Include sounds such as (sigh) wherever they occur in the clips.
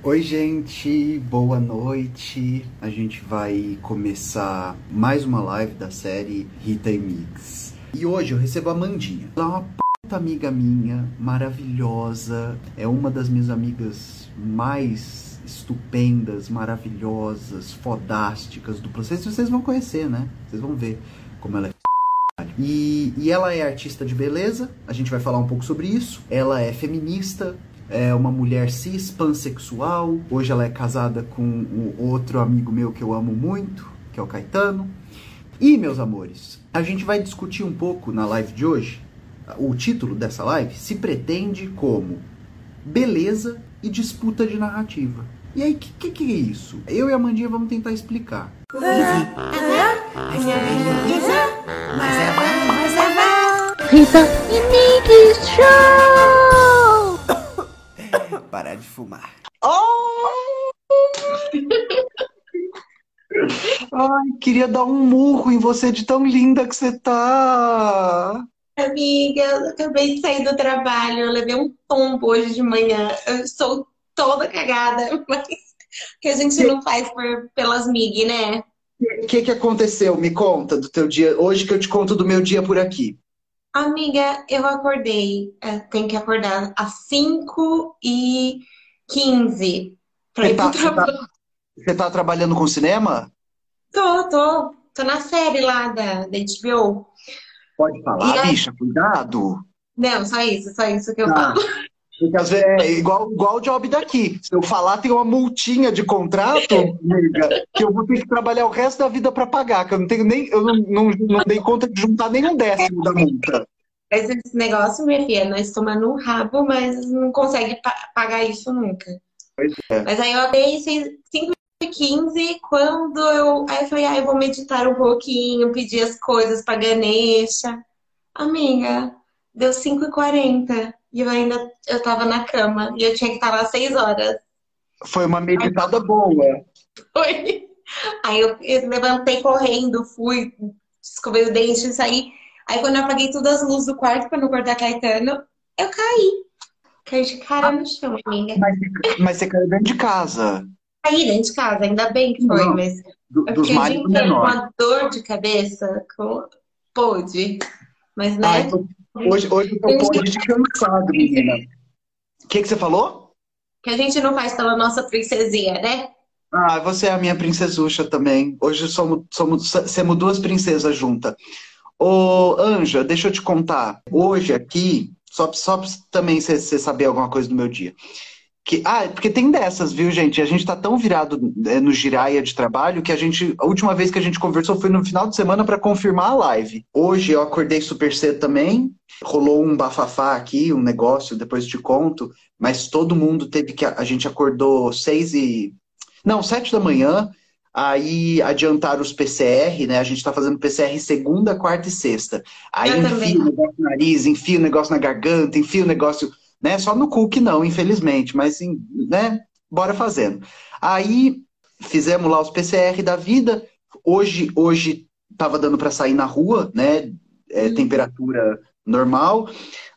Oi, gente, boa noite. A gente vai começar mais uma live da série Rita e Mix. E hoje eu recebo a Mandinha. Ela é uma puta amiga minha, maravilhosa. É uma das minhas amigas mais estupendas, maravilhosas, fodásticas do processo. Vocês vão conhecer, né? Vocês vão ver como ela é e, e, ela é artista de beleza, a gente vai falar um pouco sobre isso. Ela é feminista, é uma mulher cis, pansexual. Hoje ela é casada com um outro amigo meu que eu amo muito, que é o Caetano. E, meus amores, a gente vai discutir um pouco na live de hoje. O título dessa live se pretende como beleza e disputa de narrativa. E aí, o que, que, que, é isso? Eu e a Mandinha vamos tentar explicar. Rita e Nick Show! Parar de fumar. Oh! (laughs) Ai, queria dar um murro em você de tão linda que você tá. Amiga, eu acabei de sair do trabalho, eu levei um tombo hoje de manhã. Eu estou toda cagada, (laughs) mas que a gente não faz por, pelas MIG, né? O que, que aconteceu? Me conta do teu dia. Hoje que eu te conto do meu dia por aqui. Amiga, eu acordei. É, tenho que acordar às 5 e 15 pra ir tá, pro trabalho. Você tá, você tá trabalhando com cinema? Tô, tô. Tô na série lá da, da HBO. Pode falar, e bicha, cuidado. Não, só isso, só isso que eu tá. falo. Porque às vezes é igual, igual o job daqui. Se eu falar, tem uma multinha de contrato, amiga, que eu vou ter que trabalhar o resto da vida para pagar, que eu não tenho nem, eu não, não, não dei conta de juntar nem um décimo da multa. Mas esse negócio, minha filha, nós tomamos um rabo, mas não consegue pa pagar isso nunca. É. Mas aí eu dei 5 e 15 quando eu. Aí eu falei, ah, eu vou meditar um pouquinho, pedir as coisas pra Ganesha. Amiga, deu 5 e 40 e eu ainda eu tava na cama e eu tinha que estar lá seis horas. Foi uma meditada boa. Foi. Aí eu, eu levantei correndo, fui, escovei o dente e saí. Aí quando eu apaguei todas as luzes do quarto para não cortar Caetano, eu caí. Caí de cara no chão, amiga. Mas, mas você caiu dentro de casa. Caí dentro de casa, ainda bem que foi, não, mas. Do, é porque a gente tem uma dor de cabeça com. Pôde. Mas, né? Ai, Hoje, hoje eu tô um de cansado, menina. O que, que você falou? Que a gente não faz pela nossa princesinha, né? Ah, você é a minha princesucha também. Hoje somos, somos, somos duas princesas juntas. Ô, Anja, deixa eu te contar. Hoje aqui, só, só também você saber alguma coisa do meu dia. Que, ah, porque tem dessas, viu, gente? A gente tá tão virado é, no giraia de trabalho que a gente. A última vez que a gente conversou foi no final de semana para confirmar a live. Hoje eu acordei super cedo também. Rolou um bafafá aqui, um negócio, depois te conto. Mas todo mundo teve que. A gente acordou seis e. Não, sete da manhã. Aí adiantaram os PCR, né? A gente tá fazendo PCR segunda, quarta e sexta. Aí eu enfia também. o negócio no nariz, enfia o negócio na garganta, enfia o negócio né? Só no Cook não, infelizmente, mas né? Bora fazendo. Aí fizemos lá os PCR da vida. Hoje, hoje tava dando para sair na rua, né? É, uhum. Temperatura normal.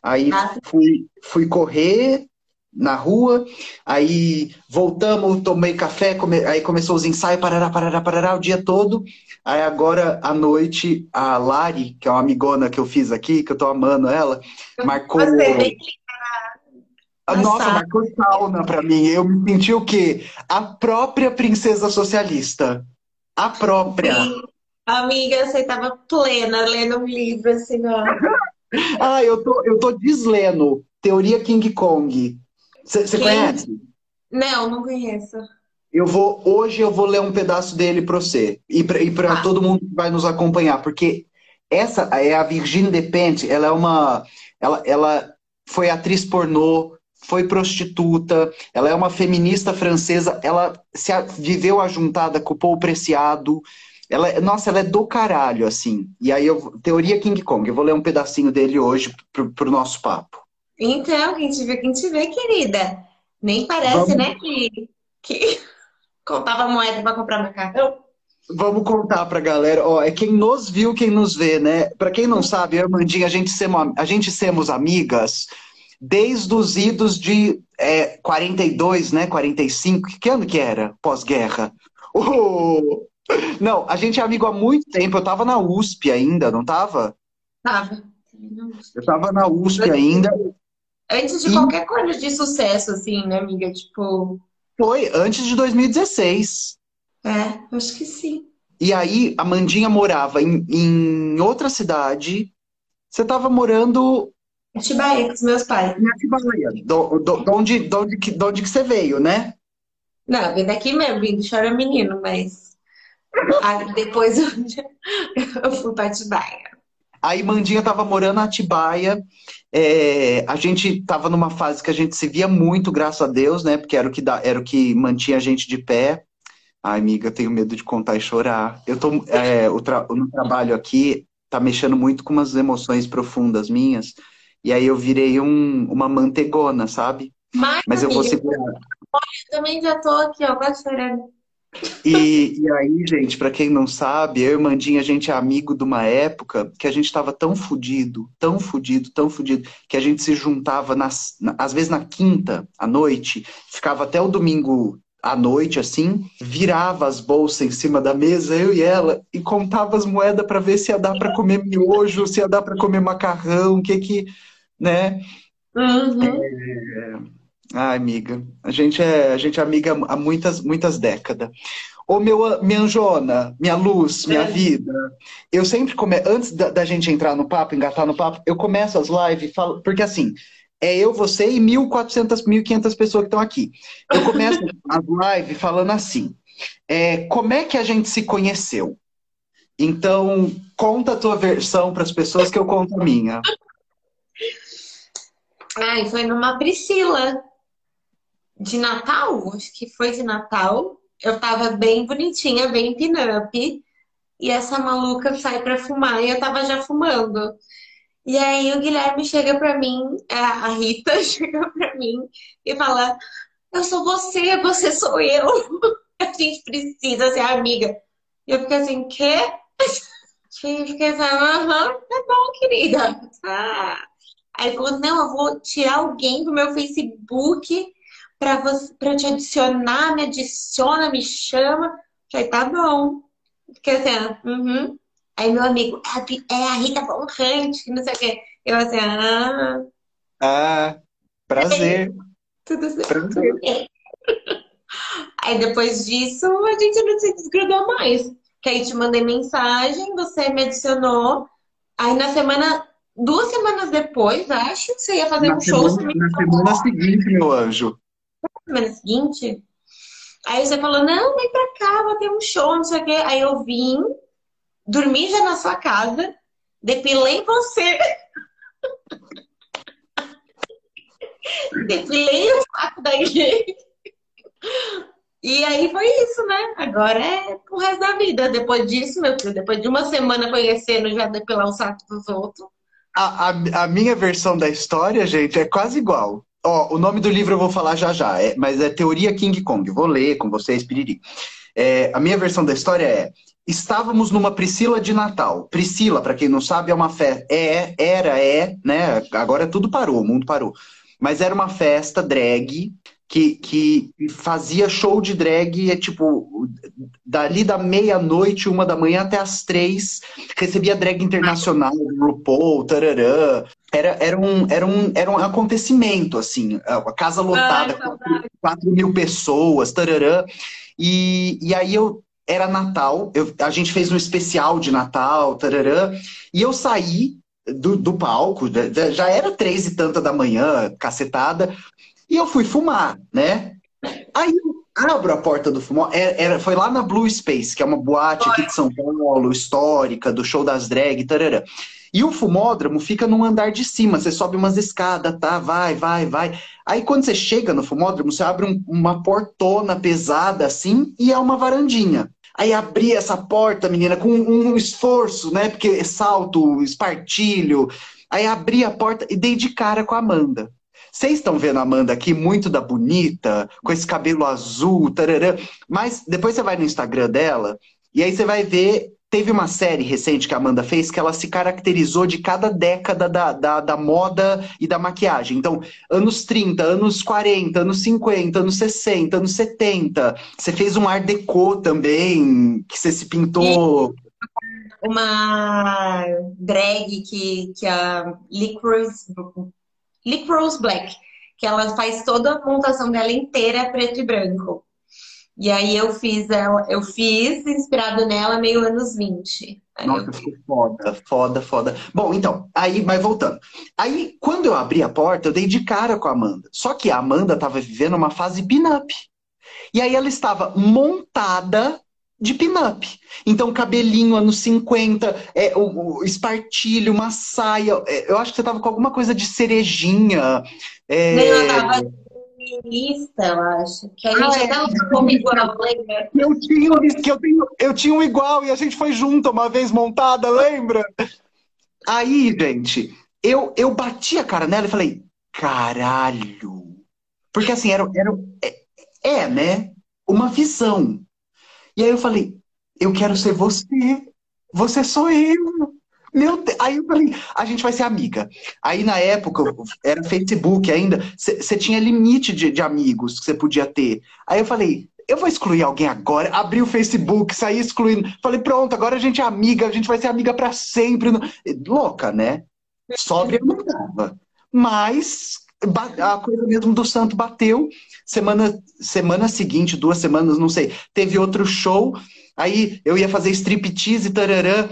Aí ah. fui, fui correr na rua, aí voltamos, tomei café, come... aí começou os ensaios, parará, parará, parará, o dia todo. Aí agora, à noite, a Lari, que é uma amigona que eu fiz aqui, que eu tô amando ela, marcou... Você a Nossa, marcou sauna pra mim. Eu me senti o quê? A própria princesa socialista. A própria. Sim. Amiga, você tava plena lendo um livro, assim, ó. (laughs) ah, eu tô, eu tô deslendo. Teoria King Kong. Você conhece? Não, não conheço. Eu vou, hoje eu vou ler um pedaço dele para você e para ah. todo mundo que vai nos acompanhar, porque essa é a Virginie Despentes, ela é uma, ela, ela foi atriz pornô, foi prostituta, ela é uma feminista francesa, ela se viveu ajuntada com o Paul Preciado. Ela, é, nossa, ela é do caralho, assim. E aí, eu, teoria King Kong, eu vou ler um pedacinho dele hoje pro, pro nosso papo. Então, quem te vê, quem te vê, querida. Nem parece, Vamos... né, que, que (laughs) contava moeda para comprar macarrão. Vamos contar pra galera, ó, é quem nos viu, quem nos vê, né? Pra quem não sabe, eu e a Mandinha, a gente, semos, a gente semos amigas desde os idos de é, 42, né? 45. Que ano que era? Pós-guerra. (laughs) Oh! Não, a gente é amigo há muito tempo. Eu tava na USP ainda, não tava? Tava. Eu tava na USP ainda. Antes de e... qualquer coisa de sucesso, assim, né, amiga? Tipo. Foi, antes de 2016. É, acho que sim. E aí, a Mandinha morava em, em outra cidade. Você tava morando. Atibaia, com os meus pais. Em Atibaia. Do, do, do, onde, do, onde, que, de onde que você veio, né? Não, vim daqui mesmo, vim do Chora Menino, mas. Aí depois eu fui pra Atibaia. Aí Mandinha tava morando em Atibaia. É, a gente tava numa fase que a gente se via muito, graças a Deus, né? Porque era o que, dá, era o que mantinha a gente de pé. Ai, amiga, eu tenho medo de contar e chorar. Eu tô é, o tra no trabalho aqui tá mexendo muito com umas emoções profundas minhas. E aí eu virei um, uma mantegona, sabe? Mas, Mas eu vou segurar. Eu também já tô aqui, ó, quase chorando. E, e aí, gente, para quem não sabe, eu e Mandinha, a gente é amigo de uma época que a gente estava tão fudido, tão fudido, tão fudido, que a gente se juntava, nas, às vezes na quinta à noite, ficava até o domingo à noite, assim, virava as bolsas em cima da mesa, eu e ela, e contava as moedas para ver se ia dar para comer miojo, se ia dar para comer macarrão, o que que, né? Uhum. É... Ai, amiga, a gente é, a gente é amiga há muitas, muitas décadas. Ô, meu, minha anjona, minha luz, minha é. vida, eu sempre começo, antes da, da, gente entrar no papo, engatar no papo, eu começo as lives, falo, porque assim, é eu, você e 1.400, 1.500 pessoas que estão aqui. Eu começo (laughs) as lives falando assim, é, como é que a gente se conheceu? Então, conta a tua versão para as pessoas que eu conto a minha. Ai, foi numa Priscila de Natal, acho que foi de Natal. Eu tava bem bonitinha, bem pin-up. E essa maluca sai pra fumar e eu tava já fumando. E aí o Guilherme chega pra mim, é, a Rita (laughs) chega pra mim e fala: Eu sou você, você sou eu. (laughs) A gente precisa ser amiga. E eu fiquei assim, quê? (laughs) Eu fiquei assim, aham, tá bom, querida. Ah. Aí ele falou, não, eu vou tirar alguém do meu Facebook para te adicionar, me adiciona, me chama. Falei, tá bom. Fiquei assim, uhum. Aí meu amigo, é, é a Rita Von Hunt, não sei o quê. Eu assim, ah. Ah, prazer. É, tudo certo. Prazer. É. (laughs) Aí depois disso, a gente não se desgrudou mais. Que aí te mandei mensagem, você me adicionou. Aí na semana, duas semanas depois, acho, você ia fazer na um semana, show. Na semana seguinte, meu anjo semana seguinte. Aí você falou, não, vem pra cá, vou ter um show, não sei o quê. Aí eu vim, dormi já na sua casa, depilei você. (laughs) depilei o saco da igreja. E aí foi isso, né? Agora é o resto da vida. Depois disso, meu filho, depois de uma semana conhecendo já depilar o saco dos outros. A, a, a minha versão da história, gente, é quase igual. Ó, o nome do livro eu vou falar já já, é, mas é Teoria King Kong. Vou ler com vocês, piriri. É, a minha versão da história é: estávamos numa Priscila de Natal. Priscila, para quem não sabe, é uma festa. É, era, é, né? Agora tudo parou, o mundo parou. Mas era uma festa drag que, que fazia show de drag, é tipo, dali da meia-noite, uma da manhã até as três, recebia drag internacional, RuPaul, tararã. Era, era, um, era, um, era um acontecimento, assim, a casa lotada, 4 mil pessoas, tararã. E, e aí eu, era Natal, eu, a gente fez um especial de Natal, tararã, e eu saí do, do palco, já era três e tanta da manhã, cacetada, e eu fui fumar, né? Aí eu abro a porta do fumó. É, era, foi lá na Blue Space, que é uma boate aqui de São Paulo, histórica, do show das drag, tarará. E o fumódromo fica num andar de cima. Você sobe umas escadas, tá? Vai, vai, vai. Aí quando você chega no fumódromo, você abre um, uma portona pesada assim e é uma varandinha. Aí abri essa porta, menina, com um esforço, né? Porque salto, espartilho. Aí abri a porta e dei de cara com a Amanda. Vocês estão vendo a Amanda aqui, muito da bonita, com esse cabelo azul, tararã. Mas depois você vai no Instagram dela e aí você vai ver Teve uma série recente que a Amanda fez que ela se caracterizou de cada década da, da, da, moda e da maquiagem. Então, anos 30, anos 40, anos 50, anos 60, anos 70. Você fez um art deco também, que você se pintou. Uma drag que, que a Licorice, Licorice Black, que ela faz toda a montação dela inteira preto e branco. E aí eu fiz ela, eu fiz inspirado nela meio anos 20. Aí Nossa, eu... ficou foda, foda, foda. Bom, então, aí, mas voltando. Aí, quando eu abri a porta, eu dei de cara com a Amanda. Só que a Amanda estava vivendo uma fase pin-up. E aí ela estava montada de pin-up. Então, cabelinho, anos 50, é, o, o espartilho, uma saia. É, eu acho que você tava com alguma coisa de cerejinha. É... Não, eu tava feminista, eu acho. Que a gente ah, até usou é. igual, lembra? Eu tinha, eu, tenho, eu tinha um igual e a gente foi junto uma vez montada, lembra? Aí, gente, eu, eu bati a cara nela e falei, caralho. Porque assim, era, era é, é, né? Uma visão. E aí eu falei, eu quero ser você. Você sou eu. Meu Deus. Aí eu falei, a gente vai ser amiga. Aí na época, era Facebook ainda, você tinha limite de, de amigos que você podia ter. Aí eu falei, eu vou excluir alguém agora. Abri o Facebook, saí excluindo. Falei, pronto, agora a gente é amiga, a gente vai ser amiga para sempre. Louca, né? Sóbria não dava. Mas a coisa mesmo do santo bateu. Semana, semana seguinte, duas semanas, não sei, teve outro show. Aí eu ia fazer striptease tararã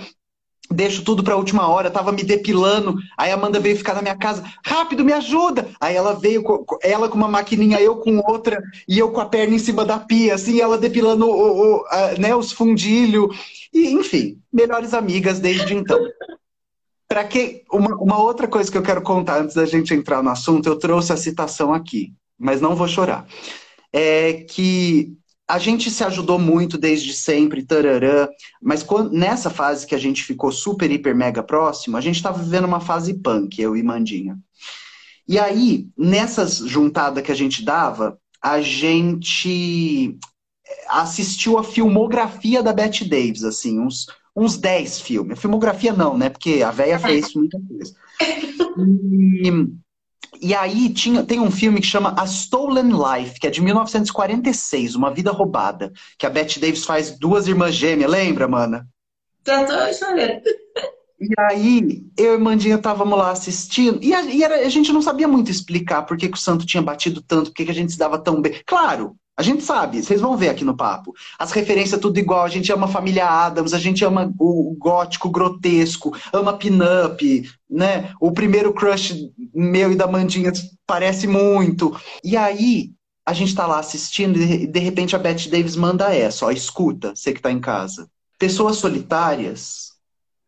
deixo tudo pra última hora, tava me depilando, aí a Amanda veio ficar na minha casa, rápido, me ajuda! Aí ela veio, ela com uma maquininha, eu com outra, e eu com a perna em cima da pia, assim, ela depilando o, o a, né, os fundilhos, e enfim, melhores amigas desde então. Para que uma, uma outra coisa que eu quero contar antes da gente entrar no assunto, eu trouxe a citação aqui, mas não vou chorar. É que a gente se ajudou muito desde sempre, tararã, mas quando, nessa fase que a gente ficou super, hiper, mega próximo, a gente estava vivendo uma fase punk, eu e Mandinha. E aí, nessas juntadas que a gente dava, a gente assistiu a filmografia da Bette Davis, assim, uns, uns 10 filmes. A filmografia não, né? Porque a véia fez (laughs) muita coisa. E, e aí tinha, tem um filme que chama A Stolen Life, que é de 1946, Uma Vida Roubada, que a Bette Davis faz duas irmãs gêmeas, lembra, mana? Já tô chorando. E aí, eu e Mandinha estávamos lá assistindo, e, a, e era, a, gente não sabia muito explicar por que, que o santo tinha batido tanto, por que, que a gente se dava tão bem. Claro, a gente sabe, vocês vão ver aqui no papo. As referências tudo igual, a gente ama a família Adams, a gente ama o gótico grotesco, ama pin-up, né? O primeiro crush meu e da Mandinha parece muito. E aí, a gente tá lá assistindo e de repente a Bette Davis manda essa, ó, escuta, você que tá em casa. Pessoas solitárias,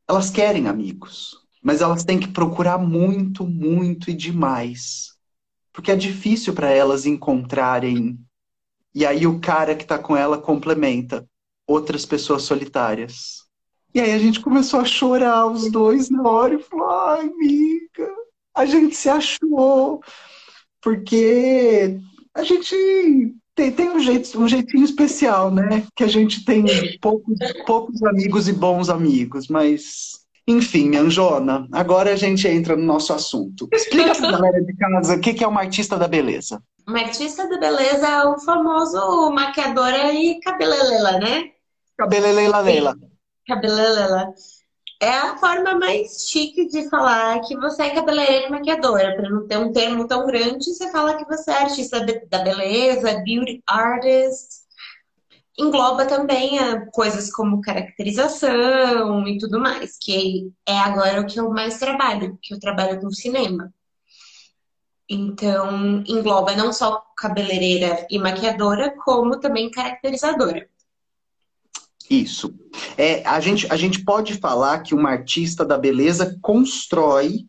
elas querem amigos, mas elas têm que procurar muito, muito e demais. Porque é difícil para elas encontrarem e aí o cara que tá com ela complementa outras pessoas solitárias. E aí a gente começou a chorar os dois na hora e falou: ai, amiga, a gente se achou. Porque a gente tem, tem um, jeito, um jeitinho especial, né? Que a gente tem poucos, poucos amigos e bons amigos, mas. Enfim, Anjona, agora a gente entra no nosso assunto. Explica pra (laughs) galera de casa o que é uma artista da beleza. Uma artista de beleza é o famoso maquiadora e cabelelela, né? Cabelelela lela. Cabelelela. É a forma mais chique de falar que você é cabeleireira e maquiadora. Para não ter um termo tão grande, você fala que você é artista da beleza, beauty artist. Engloba também é, coisas como caracterização e tudo mais, que é agora o que eu mais trabalho, que eu trabalho com cinema. Então, engloba não só cabeleireira e maquiadora, como também caracterizadora. Isso. É, a, gente, a gente pode falar que uma artista da beleza constrói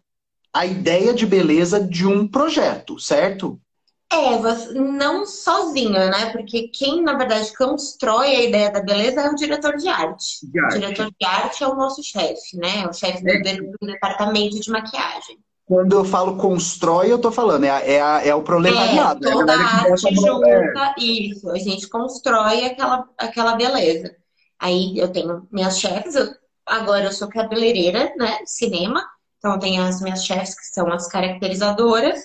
a ideia de beleza de um projeto, certo? É, você, não sozinha, né? Porque quem, na verdade, constrói a ideia da beleza é o diretor de arte. De arte. O diretor de arte é o nosso chefe, né? É o chefe é. do, do departamento de maquiagem. Quando eu falo constrói, eu tô falando, é, é, é o proletariado. É, toda é a arte junta, é. isso, a gente constrói aquela, aquela beleza. Aí eu tenho minhas chefes, eu, agora eu sou cabeleireira, né? Cinema. Então tem as minhas chefes, que são as caracterizadoras,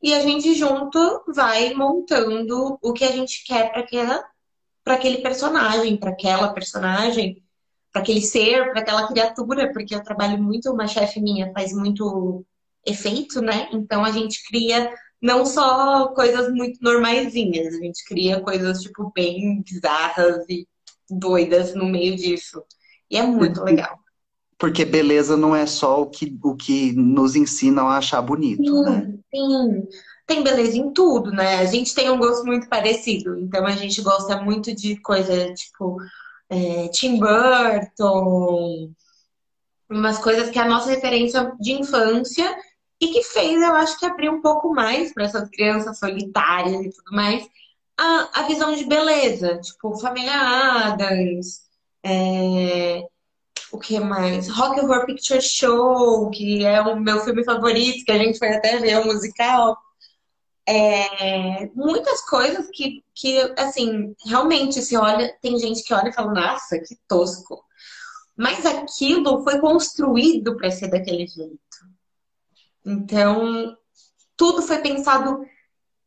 e a gente junto vai montando o que a gente quer para aquela para aquele personagem, para aquela personagem, para aquele ser, para aquela criatura, porque eu trabalho muito, uma chefe minha faz muito efeito, né? Então a gente cria não só coisas muito normaisinhas, a gente cria coisas tipo bem bizarras e doidas no meio disso. E é muito uhum. legal. Porque beleza não é só o que, o que nos ensinam a achar bonito, sim, né? Sim, tem beleza em tudo, né? A gente tem um gosto muito parecido. Então a gente gosta muito de coisa tipo é, Tim Burton, umas coisas que é a nossa referência de infância e que fez, eu acho que abrir um pouco mais para essas crianças solitárias e tudo mais a, a visão de beleza, tipo Família Adams, é, o que mais? Rock Horror Picture Show, que é o meu filme favorito, que a gente foi até ver o musical. É, muitas coisas que, que, assim, realmente se olha, tem gente que olha e fala, nossa, que tosco. Mas aquilo foi construído para ser daquele jeito. Então, tudo foi pensado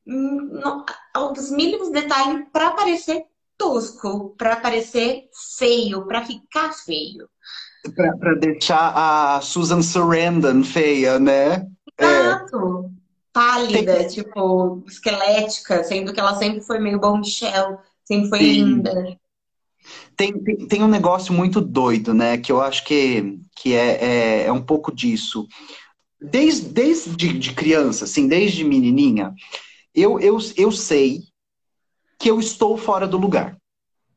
no, aos mínimos detalhes para parecer tosco, para parecer feio, para ficar feio. Para deixar a Susan Sarandon feia, né? É. Exato. É. Pálida, Tem... tipo, esquelética, sendo que ela sempre foi meio bom Michelle, sempre foi Sim. linda. Tem, tem, tem, um negócio muito doido, né? Que eu acho que, que é, é, é um pouco disso. Desde, desde de criança, assim, desde menininha, eu, eu, eu sei que eu estou fora do lugar.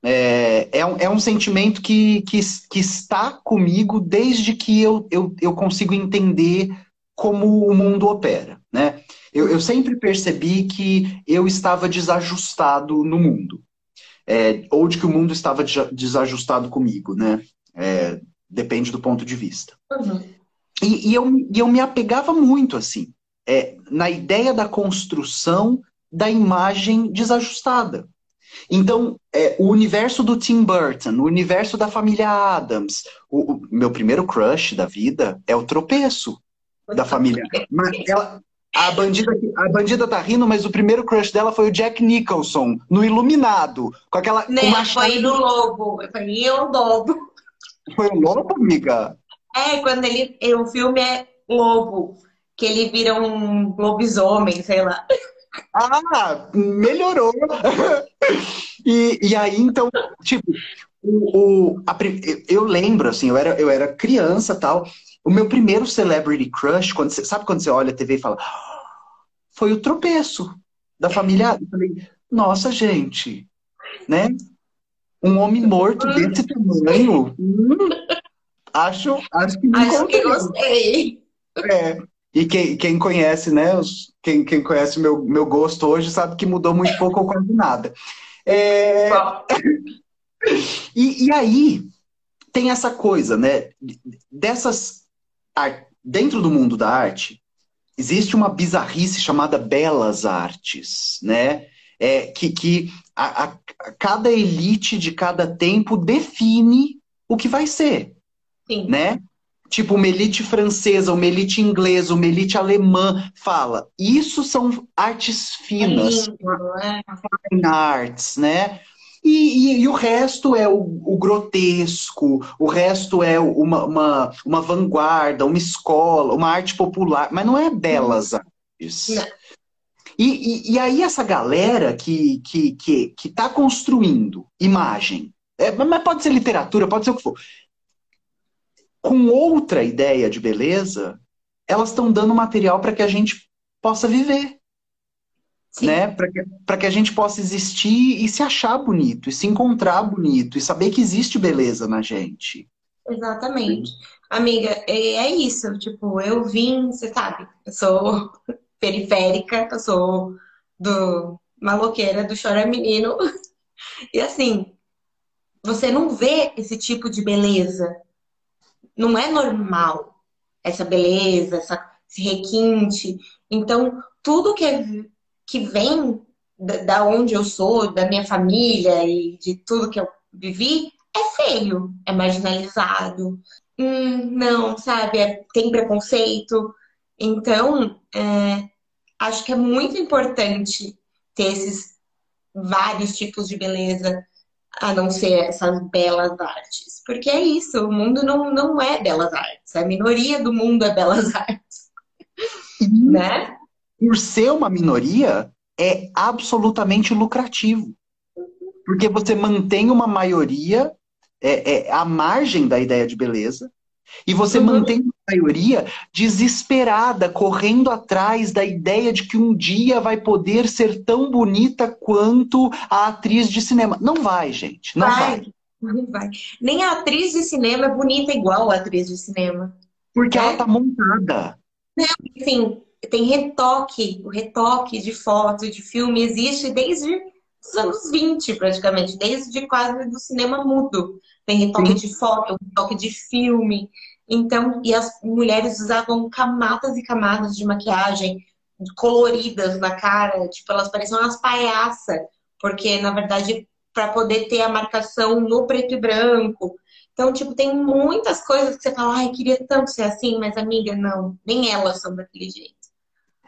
É, é, um, é um sentimento que, que, que está comigo desde que eu, eu, eu consigo entender como o mundo opera, né? Eu, eu sempre percebi que eu estava desajustado no mundo. É, ou de que o mundo estava desajustado comigo, né? É, depende do ponto de vista. Uhum. E, e, eu, e eu me apegava muito, assim é, na ideia da construção da imagem desajustada. Então, é, o universo do Tim Burton, o universo da família Adams, o, o meu primeiro crush da vida é o tropeço da família. Ela, a, bandida, a bandida tá rindo, mas o primeiro crush dela foi o Jack Nicholson, no Iluminado, com aquela. Né, com foi no Lobo, foi o Lobo. Foi o Lobo, amiga? É, quando ele. O filme é Lobo que ele vira um lobisomem, sei lá. Ah, melhorou! (laughs) e, e aí, então, tipo, o, o a, eu lembro, assim, eu era, eu era criança tal. O meu primeiro celebrity crush, quando você, sabe quando você olha a TV e fala, foi o tropeço da família. Eu falei, nossa, gente, né? Um homem morto desse tamanho. Hum, acho, acho que Acho que gostei. É. E quem, quem conhece, né? Os, quem, quem conhece meu, meu gosto hoje sabe que mudou muito pouco ou quase nada. É... (laughs) e, e aí tem essa coisa, né? Dessas. Dentro do mundo da arte, existe uma bizarrice chamada belas artes, né? É, que que a, a, cada elite de cada tempo define o que vai ser. Sim. Né? tipo uma elite francesa, uma elite inglesa, uma elite alemã, fala. Isso são artes finas, é fine arts, né? E, e, e, o resto é o, o, grotesco, o resto é uma, uma, uma, vanguarda, uma escola, uma arte popular, mas não é belas artes. E, e, aí essa galera que que que que está construindo imagem, é, mas pode ser literatura, pode ser o que for, com outra ideia de beleza, elas estão dando material para que a gente possa viver. Sim. Né? Para que, que a gente possa existir e se achar bonito, e se encontrar bonito, e saber que existe beleza na gente. Exatamente. Sim. Amiga, é, é isso. Tipo, eu vim, você sabe, eu sou (laughs) periférica, eu sou do maloqueira, do chora menino. (laughs) E assim, você não vê esse tipo de beleza não é normal essa beleza, essa, esse requinte. Então, tudo que, é, que vem da, da onde eu sou, da minha família e de tudo que eu vivi, é feio, é marginalizado, hum, não, sabe, é, tem preconceito. Então, é, acho que é muito importante ter esses vários tipos de beleza, a não ser essas belas artes. Porque é isso, o mundo não, não é belas artes, a minoria do mundo é belas (laughs) artes. né? Por ser uma minoria, é absolutamente lucrativo. Porque você mantém uma maioria é, é, à margem da ideia de beleza, e você uhum. mantém uma maioria desesperada, correndo atrás da ideia de que um dia vai poder ser tão bonita quanto a atriz de cinema. Não vai, gente. Não vai. vai. Não vai. Nem a atriz de cinema é bonita igual a atriz de cinema. Porque é? ela tá montada. Não, enfim, tem retoque. O retoque de foto, de filme, existe desde os anos 20, praticamente, desde quase do cinema mudo. Tem retoque Sim. de foto, retoque de filme. Então, e as mulheres usavam camadas e camadas de maquiagem coloridas na cara, tipo, elas pareciam umas palhaças, porque na verdade para poder ter a marcação no preto e branco. Então, tipo, tem muitas coisas que você fala, ai, queria tanto ser assim, mas amiga, não, nem elas são daquele jeito.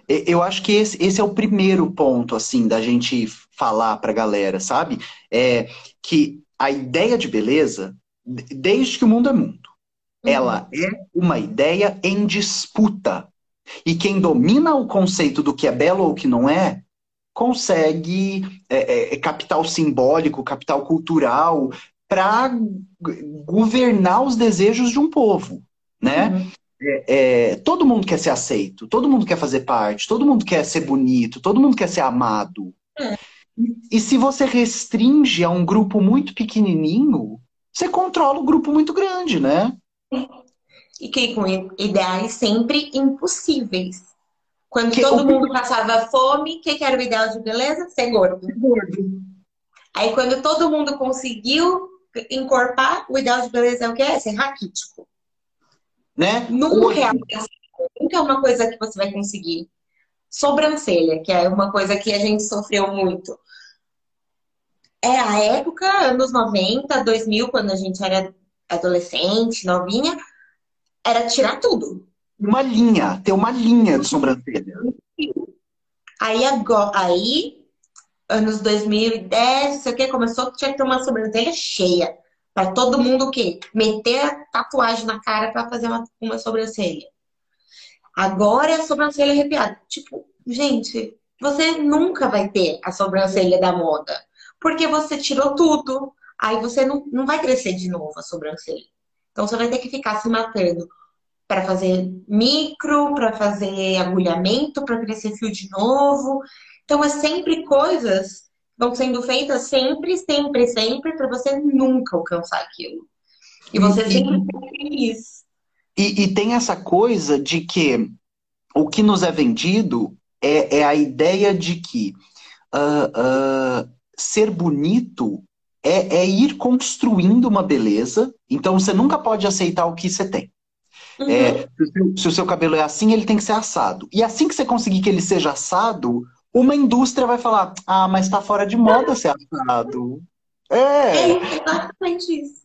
Eu acho que esse, esse é o primeiro ponto, assim, da gente falar pra galera, sabe? É que a ideia de beleza, desde que o mundo é mundo, uhum. ela é uma ideia em disputa. E quem domina o conceito do que é belo ou que não é, consegue é, é, é, capital simbólico, capital cultural, para governar os desejos de um povo, né? Uhum. É, é, todo mundo quer ser aceito, todo mundo quer fazer parte, todo mundo quer ser bonito, todo mundo quer ser amado. É. E, se você restringe a um grupo muito pequenininho, você controla um grupo muito grande, né? E que com ideais sempre impossíveis. Quando que, todo mundo passava fome, o que, que, era o ideal de beleza? Ser gordo. gordo. Aí quando todo mundo conseguiu encorpar, o ideal de beleza é o que? É ser raquítico. Né? Nunca é, nunca é uma coisa que você vai conseguir. Sobrancelha, que é uma coisa que a gente sofreu muito. É a época, anos 90, 2000, quando a gente era adolescente, novinha, era tirar tudo uma linha, ter uma linha de sobrancelha. Aí agora, aí, anos 2010, não sei o que, começou que tinha que ter uma sobrancelha cheia. Para todo mundo o quê? Meter a tatuagem na cara para fazer uma, uma sobrancelha. Agora é a sobrancelha arrepiada. Tipo, gente, você nunca vai ter a sobrancelha da moda. Porque você tirou tudo. Aí você não, não vai crescer de novo a sobrancelha. Então você vai ter que ficar se matando para fazer micro, para fazer agulhamento, para crescer fio de novo. Então, é sempre coisas vão sendo feitas sempre, sempre, sempre, para você nunca alcançar aquilo. E você e, sempre fica feliz. E, e, tem essa coisa de que o que nos é vendido é, é a ideia de que uh, uh, ser bonito é, é ir construindo uma beleza. Então, você nunca pode aceitar o que você tem. Uhum. É, se, o seu, se, o seu, cabelo é assim, ele tem que ser assado. E assim que você conseguir que ele seja assado, uma indústria vai falar: ah, mas tá fora de moda ser assado. É, é exatamente isso.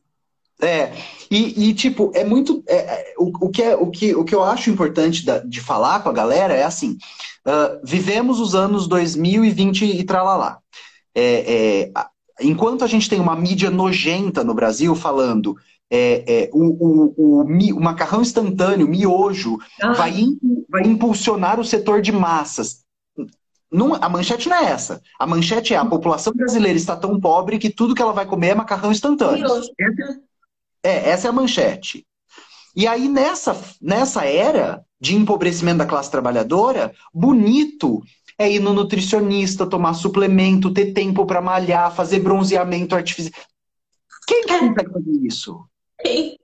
É, e, e tipo, é muito. É, é, o, o, que é, o, que, o que eu acho importante da, de falar com a galera é assim: uh, vivemos os anos 2020 e tralalá. É, é, enquanto a gente tem uma mídia nojenta no Brasil falando é, é, o, o, o, o, macarrão instantâneo, miojo, ah. vai, vai impulsionar o setor de massas. Não, a manchete não é essa. A manchete é a população brasileira está tão pobre que tudo que ela vai comer é macarrão instantâneo. Essa, é, essa é a manchete. E aí, nessa, nessa era de empobrecimento da classe trabalhadora, bonito é ir no nutricionista, tomar suplemento, ter tempo para malhar, fazer bronzeamento artificial. Quem que consegue fazer isso? Que,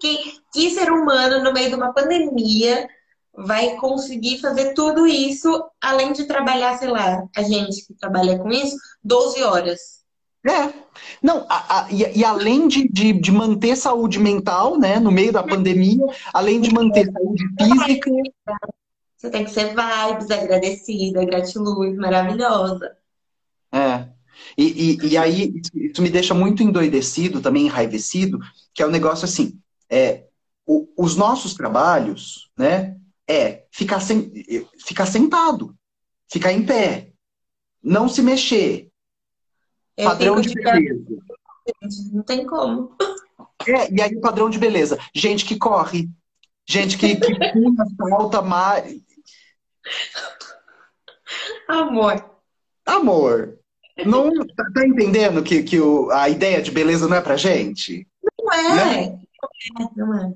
que, que ser humano, no meio de uma pandemia, vai conseguir fazer tudo isso, além de trabalhar, sei lá, a gente que trabalha com isso, 12 horas. É. Não, a, a, e, e, além de, de, de, manter saúde mental, né, no meio da pandemia, além de manter saúde física. Você tem que ser vibes, agradecida, gratiluz, maravilhosa. É. E, e, e, aí, isso me deixa muito endoidecido, também enraivecido, que é um negócio assim, é, o, os nossos trabalhos, né, é ficar, sem, ficar sentado, ficar em pé, não se mexer, Eu padrão de beleza. Não tem como. É, e aí o padrão de beleza, gente que corre, gente que, que (laughs) pula, salta, mais. Amor. Amor, não tá, tá entendendo que, que o, a ideia de beleza não é pra gente? Não é. Né? Não é.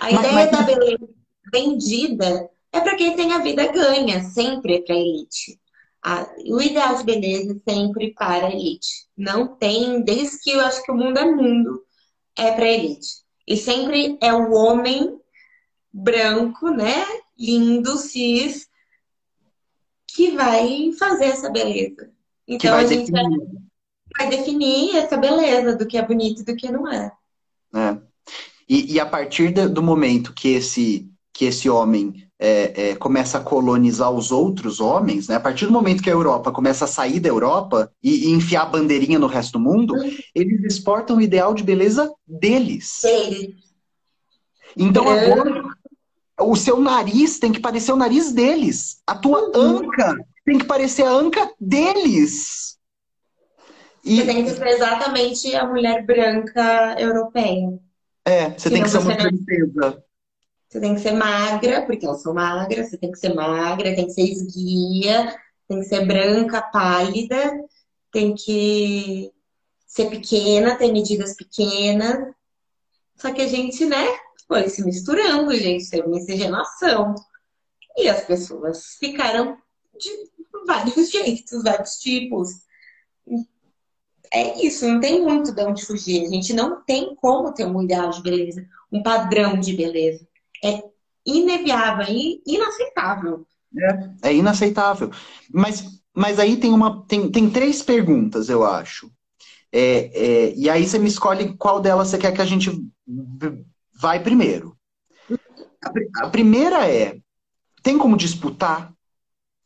A Mas- ideia mas- da beleza vendida é para quem tem a vida ganha, sempre é para elite. A- o ideal de beleza é sempre para a elite. Não tem, desde que eu acho que o mundo é mundo, é para elite. E sempre é o homem branco, né? Lindo, cis, que vai fazer essa beleza. Então vai a gente definir. vai definir essa beleza do que é bonito e do que não é. né? E, e a partir do momento que esse, que esse homem é, é, começa a colonizar os outros homens, né? a partir do momento que a Europa começa a sair da Europa e, e enfiar a bandeirinha no resto do mundo, eles exportam o ideal de beleza deles. Ele Então É. agora o seu nariz tem que parecer o nariz deles. A tua anca tem que parecer a anca deles. E Você tem que ser exatamente a mulher branca europeia. é, você tem que ser uma princesa. Você tem que ser magra, porque eu sou magra, você tem que ser magra, tem que ser esguia, tem que ser branca, pálida, tem que ser pequena, ter medidas pequenas. Só que a gente, né, foi se misturando, gente, teve miscigenação. E as pessoas ficaram de vários (laughs) jeitos, vários tipos. É isso, não tem muito de onde fugir. A gente não tem como ter um ideal de beleza, um padrão de beleza. É ineviável e inaceitável. É inaceitável. Mas, mas aí tem uma tem, tem três perguntas, eu acho. É, é, e aí você me escolhe qual delas você quer que a gente vai primeiro. A, pri- a primeira é: tem como disputar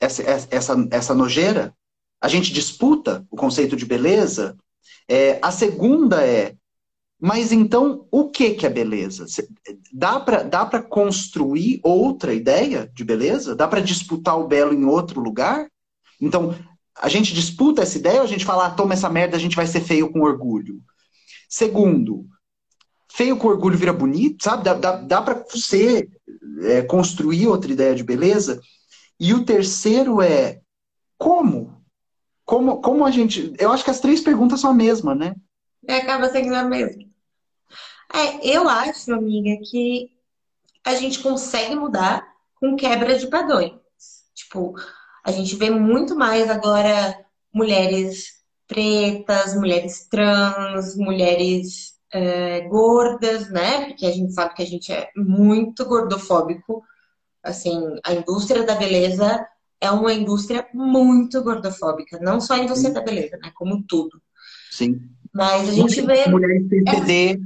essa, essa, essa nojeira? A gente disputa o conceito de beleza? É, a segunda é: mas então o que, que é beleza? Dá para dá para construir outra ideia de beleza? Dá para disputar o belo em outro lugar? Então, a gente disputa essa ideia ou a gente fala, ah, toma essa merda, a gente vai ser feio com orgulho? Segundo, feio com orgulho vira bonito, sabe? Dá, dá, dá para você é, construir outra ideia de beleza? E o terceiro é, como? Como, como a gente. Eu acho que as três perguntas são a mesma, né? E acaba sendo a mesma. É, eu acho, amiga, que a gente consegue mudar com quebra de padrões. Tipo, a gente vê muito mais agora mulheres pretas, mulheres trans, mulheres é, gordas, né? Porque a gente sabe que a gente é muito gordofóbico. Assim, a indústria da beleza é uma indústria muito gordofóbica. Não só a indústria da beleza, né? Como tudo. Sim. Mas a gente vê Mulheres PCD.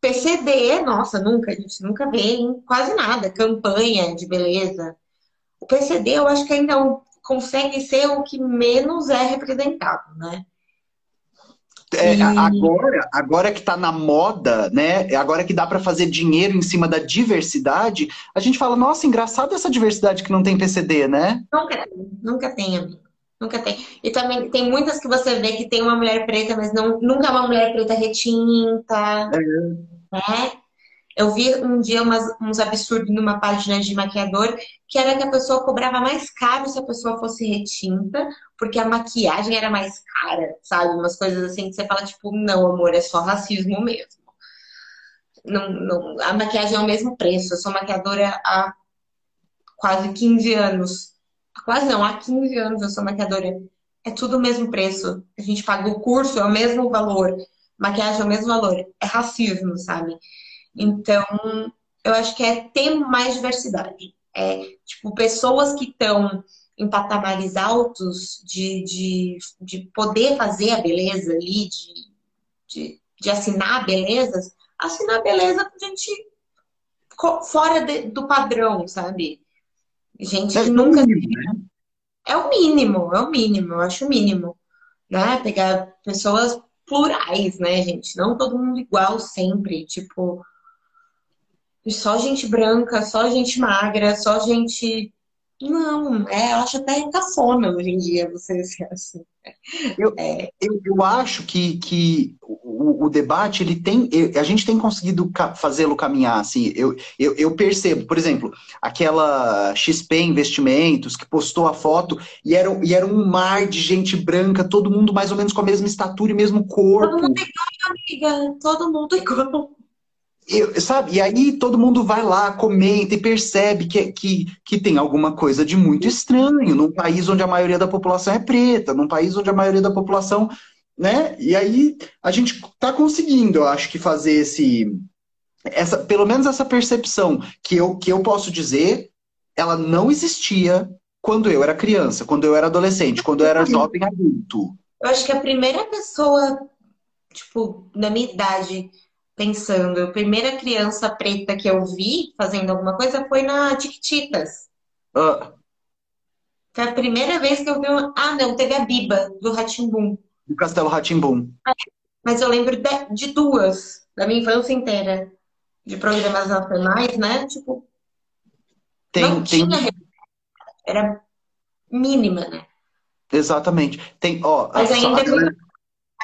PCD, nossa, nunca, a gente nunca vê em quase nada, campanha de beleza. O PCD eu acho que ainda é consegue ser o que menos é representado, né? É, E- agora, agora que tá na moda, né? Agora que dá para fazer dinheiro em cima da diversidade, a gente fala, nossa, engraçado essa diversidade que não tem PCD, né? Nunca tem, nunca tem, amigo. Nunca tem. E também tem muitas que você vê que tem uma mulher preta, mas não, nunca é uma mulher preta retinta, né? Eu vi um dia umas- uns absurdos numa página de maquiador, que era que a pessoa cobrava mais caro se a pessoa fosse retinta, porque a maquiagem era mais cara, sabe? Umas coisas assim que você fala, tipo, não, amor, é só racismo mesmo. Não, não, a maquiagem é o mesmo preço. Eu sou maquiadora há quase 15 anos. Quase não, há 15 anos eu sou maquiadora. É tudo o mesmo preço. A gente paga o curso, é o mesmo valor. Maquiagem é o mesmo valor. É racismo, sabe? Então, eu acho que é ter mais diversidade. É, tipo, pessoas que estão em patamares altos de, de, de poder fazer a beleza ali, de, de, de assinar belezas, assinar beleza com gente fora de- do padrão, sabe? Gente que nunca mínimo, né? é o mínimo, é o mínimo, eu acho o mínimo. né? Pegar pessoas plurais, né, gente? Não todo mundo igual sempre, tipo, só gente branca, só gente magra, só gente. Não, é, eu acho até cafona hoje em dia você ser assim. Eu, é. eu, eu, acho que, que o, o, debate, ele tem. A gente tem conseguido fazê-lo caminhar, assim. Eu, eu, eu, percebo, por exemplo, aquela XP Investimentos que postou a foto e era, e era um mar de gente branca, todo mundo mais ou menos com a mesma estatura e mesmo corpo. Todo mundo igual, amiga. Todo mundo igual. Eu, sabe? E aí todo mundo vai lá, comenta e percebe que, que, que tem alguma coisa de muito estranho num país onde a maioria da população é preta, num país onde a maioria da população, né? E aí a gente está conseguindo, eu acho que fazer esse, essa, pelo menos essa percepção que eu, que eu posso dizer, ela não existia quando eu era criança, quando eu era adolescente, quando eu era jovem adulto. Eu acho que a primeira pessoa, tipo, da minha idade pensando, a primeira criança preta que eu vi fazendo alguma coisa foi na Tiquititas. Ah. Foi a primeira vez que eu vi uma... Ah, não, teve a Biba, do Ratimbum. Do Castelo Ratimbum. Mas eu lembro de, de, duas, da minha infância inteira, de programas nacionais, né? Tipo, tem, não tem... tinha... Era mínima, né? Exatamente. Tem, ó, Mas ainda, é muito,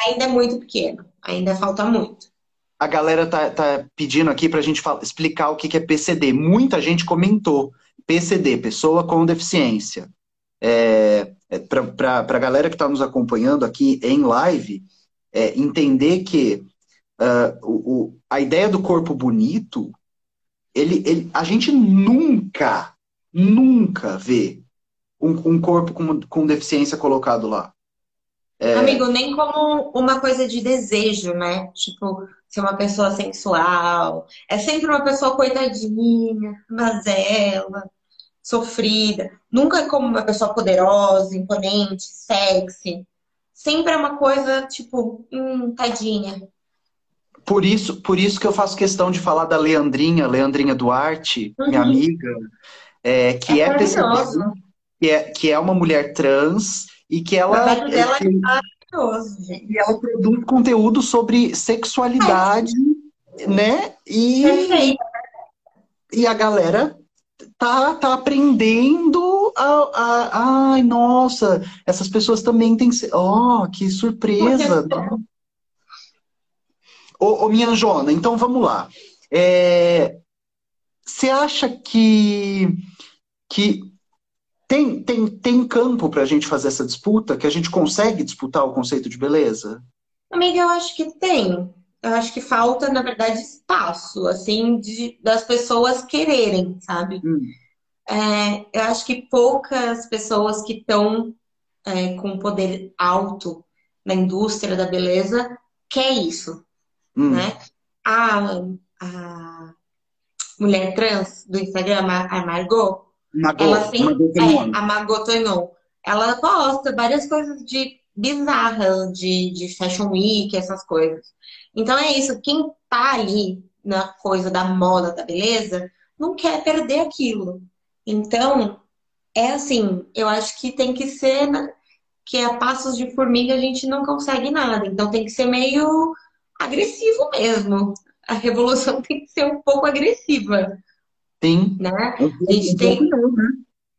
ainda é muito pequeno. Ainda falta muito a galera tá, tá pedindo aqui para a gente explicar o que, que é PCD. Muita gente comentou. PCD, pessoa com deficiência. É, é para a galera que está nos acompanhando aqui em live, é, entender que uh, o, a ideia do corpo bonito, ele, ele, a gente nunca, nunca vê um, um corpo com, com deficiência colocado lá. É... Amigo, nem como uma coisa de desejo, né? Tipo, ser uma pessoa sensual. É sempre uma pessoa coitadinha, mazela, sofrida. Nunca é como uma pessoa poderosa, imponente, sexy. Sempre é uma coisa, tipo, hum, tadinha. Por isso, por isso que eu faço questão de falar da Leandrinha, Leandrinha Duarte, uhum. minha amiga, é, que é, é que é, que é uma mulher trans e que ela. O dela é, é maravilhoso, gente. E ela produz conteúdo sobre sexualidade, é. né? E, Perfeito. e a galera tá, tá aprendendo a, a, ai, nossa, essas pessoas também têm. Oh, que surpresa! Né? Ô, ô, minha Jona, então vamos lá. É, você acha que, que tem, tem, tem campo para a gente fazer essa disputa? Que a gente consegue disputar o conceito de beleza? Amiga, eu acho que tem. Eu acho que falta, na verdade, espaço, assim, de, das pessoas quererem, sabe? Hum. É, eu acho que poucas pessoas que estão é, com poder alto na indústria da beleza quer isso, hum. né? A, a mulher trans do Instagram, a Margot, Ela sempre, é, a Margot. Ela posta várias coisas de bizarras, de, de Fashion Week, essas coisas. Então é isso, quem tá ali na coisa da moda, da beleza, não quer perder aquilo. Então, é assim, eu acho que tem que ser que a passos de formiga a gente não consegue nada. Então tem que ser meio agressivo mesmo. A revolução (laughs) tem que ser um pouco agressiva. Sim. Né? Um, a gente um tem. Pouco não, né?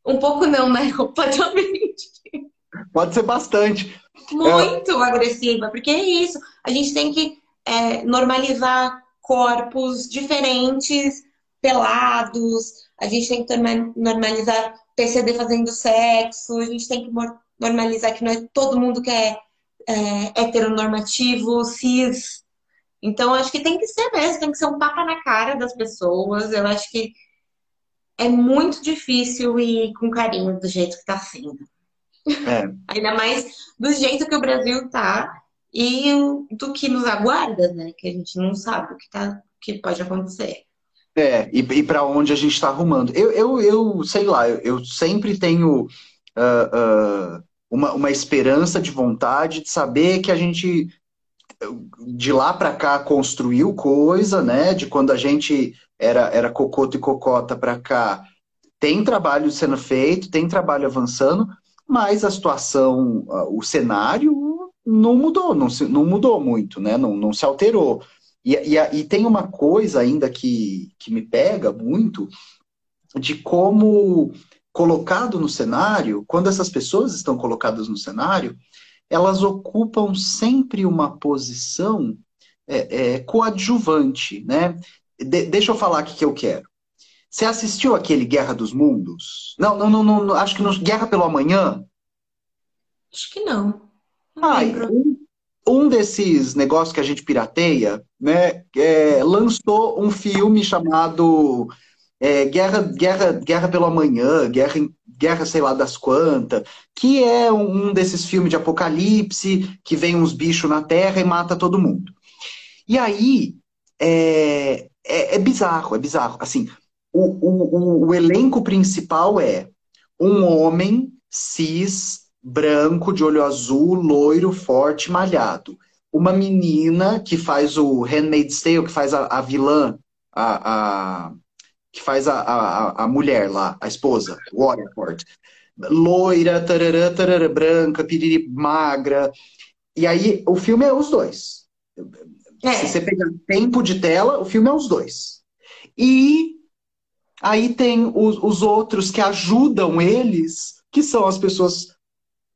Um pouco não, né? (laughs) Completamente. Pode ser bastante. Muito é... agressiva, porque é isso. A gente tem que é, normalizar corpos diferentes, pelados. A gente tem que normalizar PCD fazendo sexo. A gente tem que normalizar que não é todo mundo que é, é heteronormativo, cis. Então, acho que tem que ser mesmo, tem que ser um tapa na cara das pessoas. Eu acho que é muito difícil ir com carinho do jeito que está sendo. É. (laughs) Ainda mais do jeito que o Brasil tá e do que nos aguarda, né? Que a gente não sabe o que, tá, o que pode acontecer. É, e, e para onde a gente está arrumando. Eu, eu, eu, sei lá, eu, eu sempre tenho uh, uh, uma, uma esperança de vontade de saber que a gente de lá para cá construiu coisa, né? De quando a gente era, era cocoto e cocota para cá, tem trabalho sendo feito, tem trabalho avançando, mas a situação, o cenário não mudou, não, se, não mudou muito, né? Não, não se alterou. E, e, e tem uma coisa ainda que, que me pega muito de como colocado no cenário, quando essas pessoas estão colocadas no cenário, elas ocupam sempre uma posição é, é, coadjuvante, né? De, deixa eu falar aqui que eu quero. Você assistiu aquele Guerra dos Mundos? Não, não, não, não acho que no Guerra pelo Amanhã. Acho que não. Ah, um, um, desses negócios que a gente pirateia, né, é, lançou um filme chamado é, Guerra, Guerra, Guerra pelo Amanhã, Guerra, Guerra sei lá das quantas, que é um desses filmes de apocalipse, que vem uns bichos na Terra e mata todo mundo. E aí, é, é, é bizarro, é bizarro. Assim, o, o, o, elenco principal é um homem cis, branco, de olho azul, loiro, forte, malhado. Uma menina que faz o Handmaid's Tale, que faz a, a vilã, a, a, que faz a, a, a mulher lá, a esposa, Waterford. Loira, tarará, tarará, branca, piriri, magra. E aí, o filme é os dois. É. Se você pegar tempo de tela, o filme é os dois. E aí tem os, os outros que ajudam eles, que são as pessoas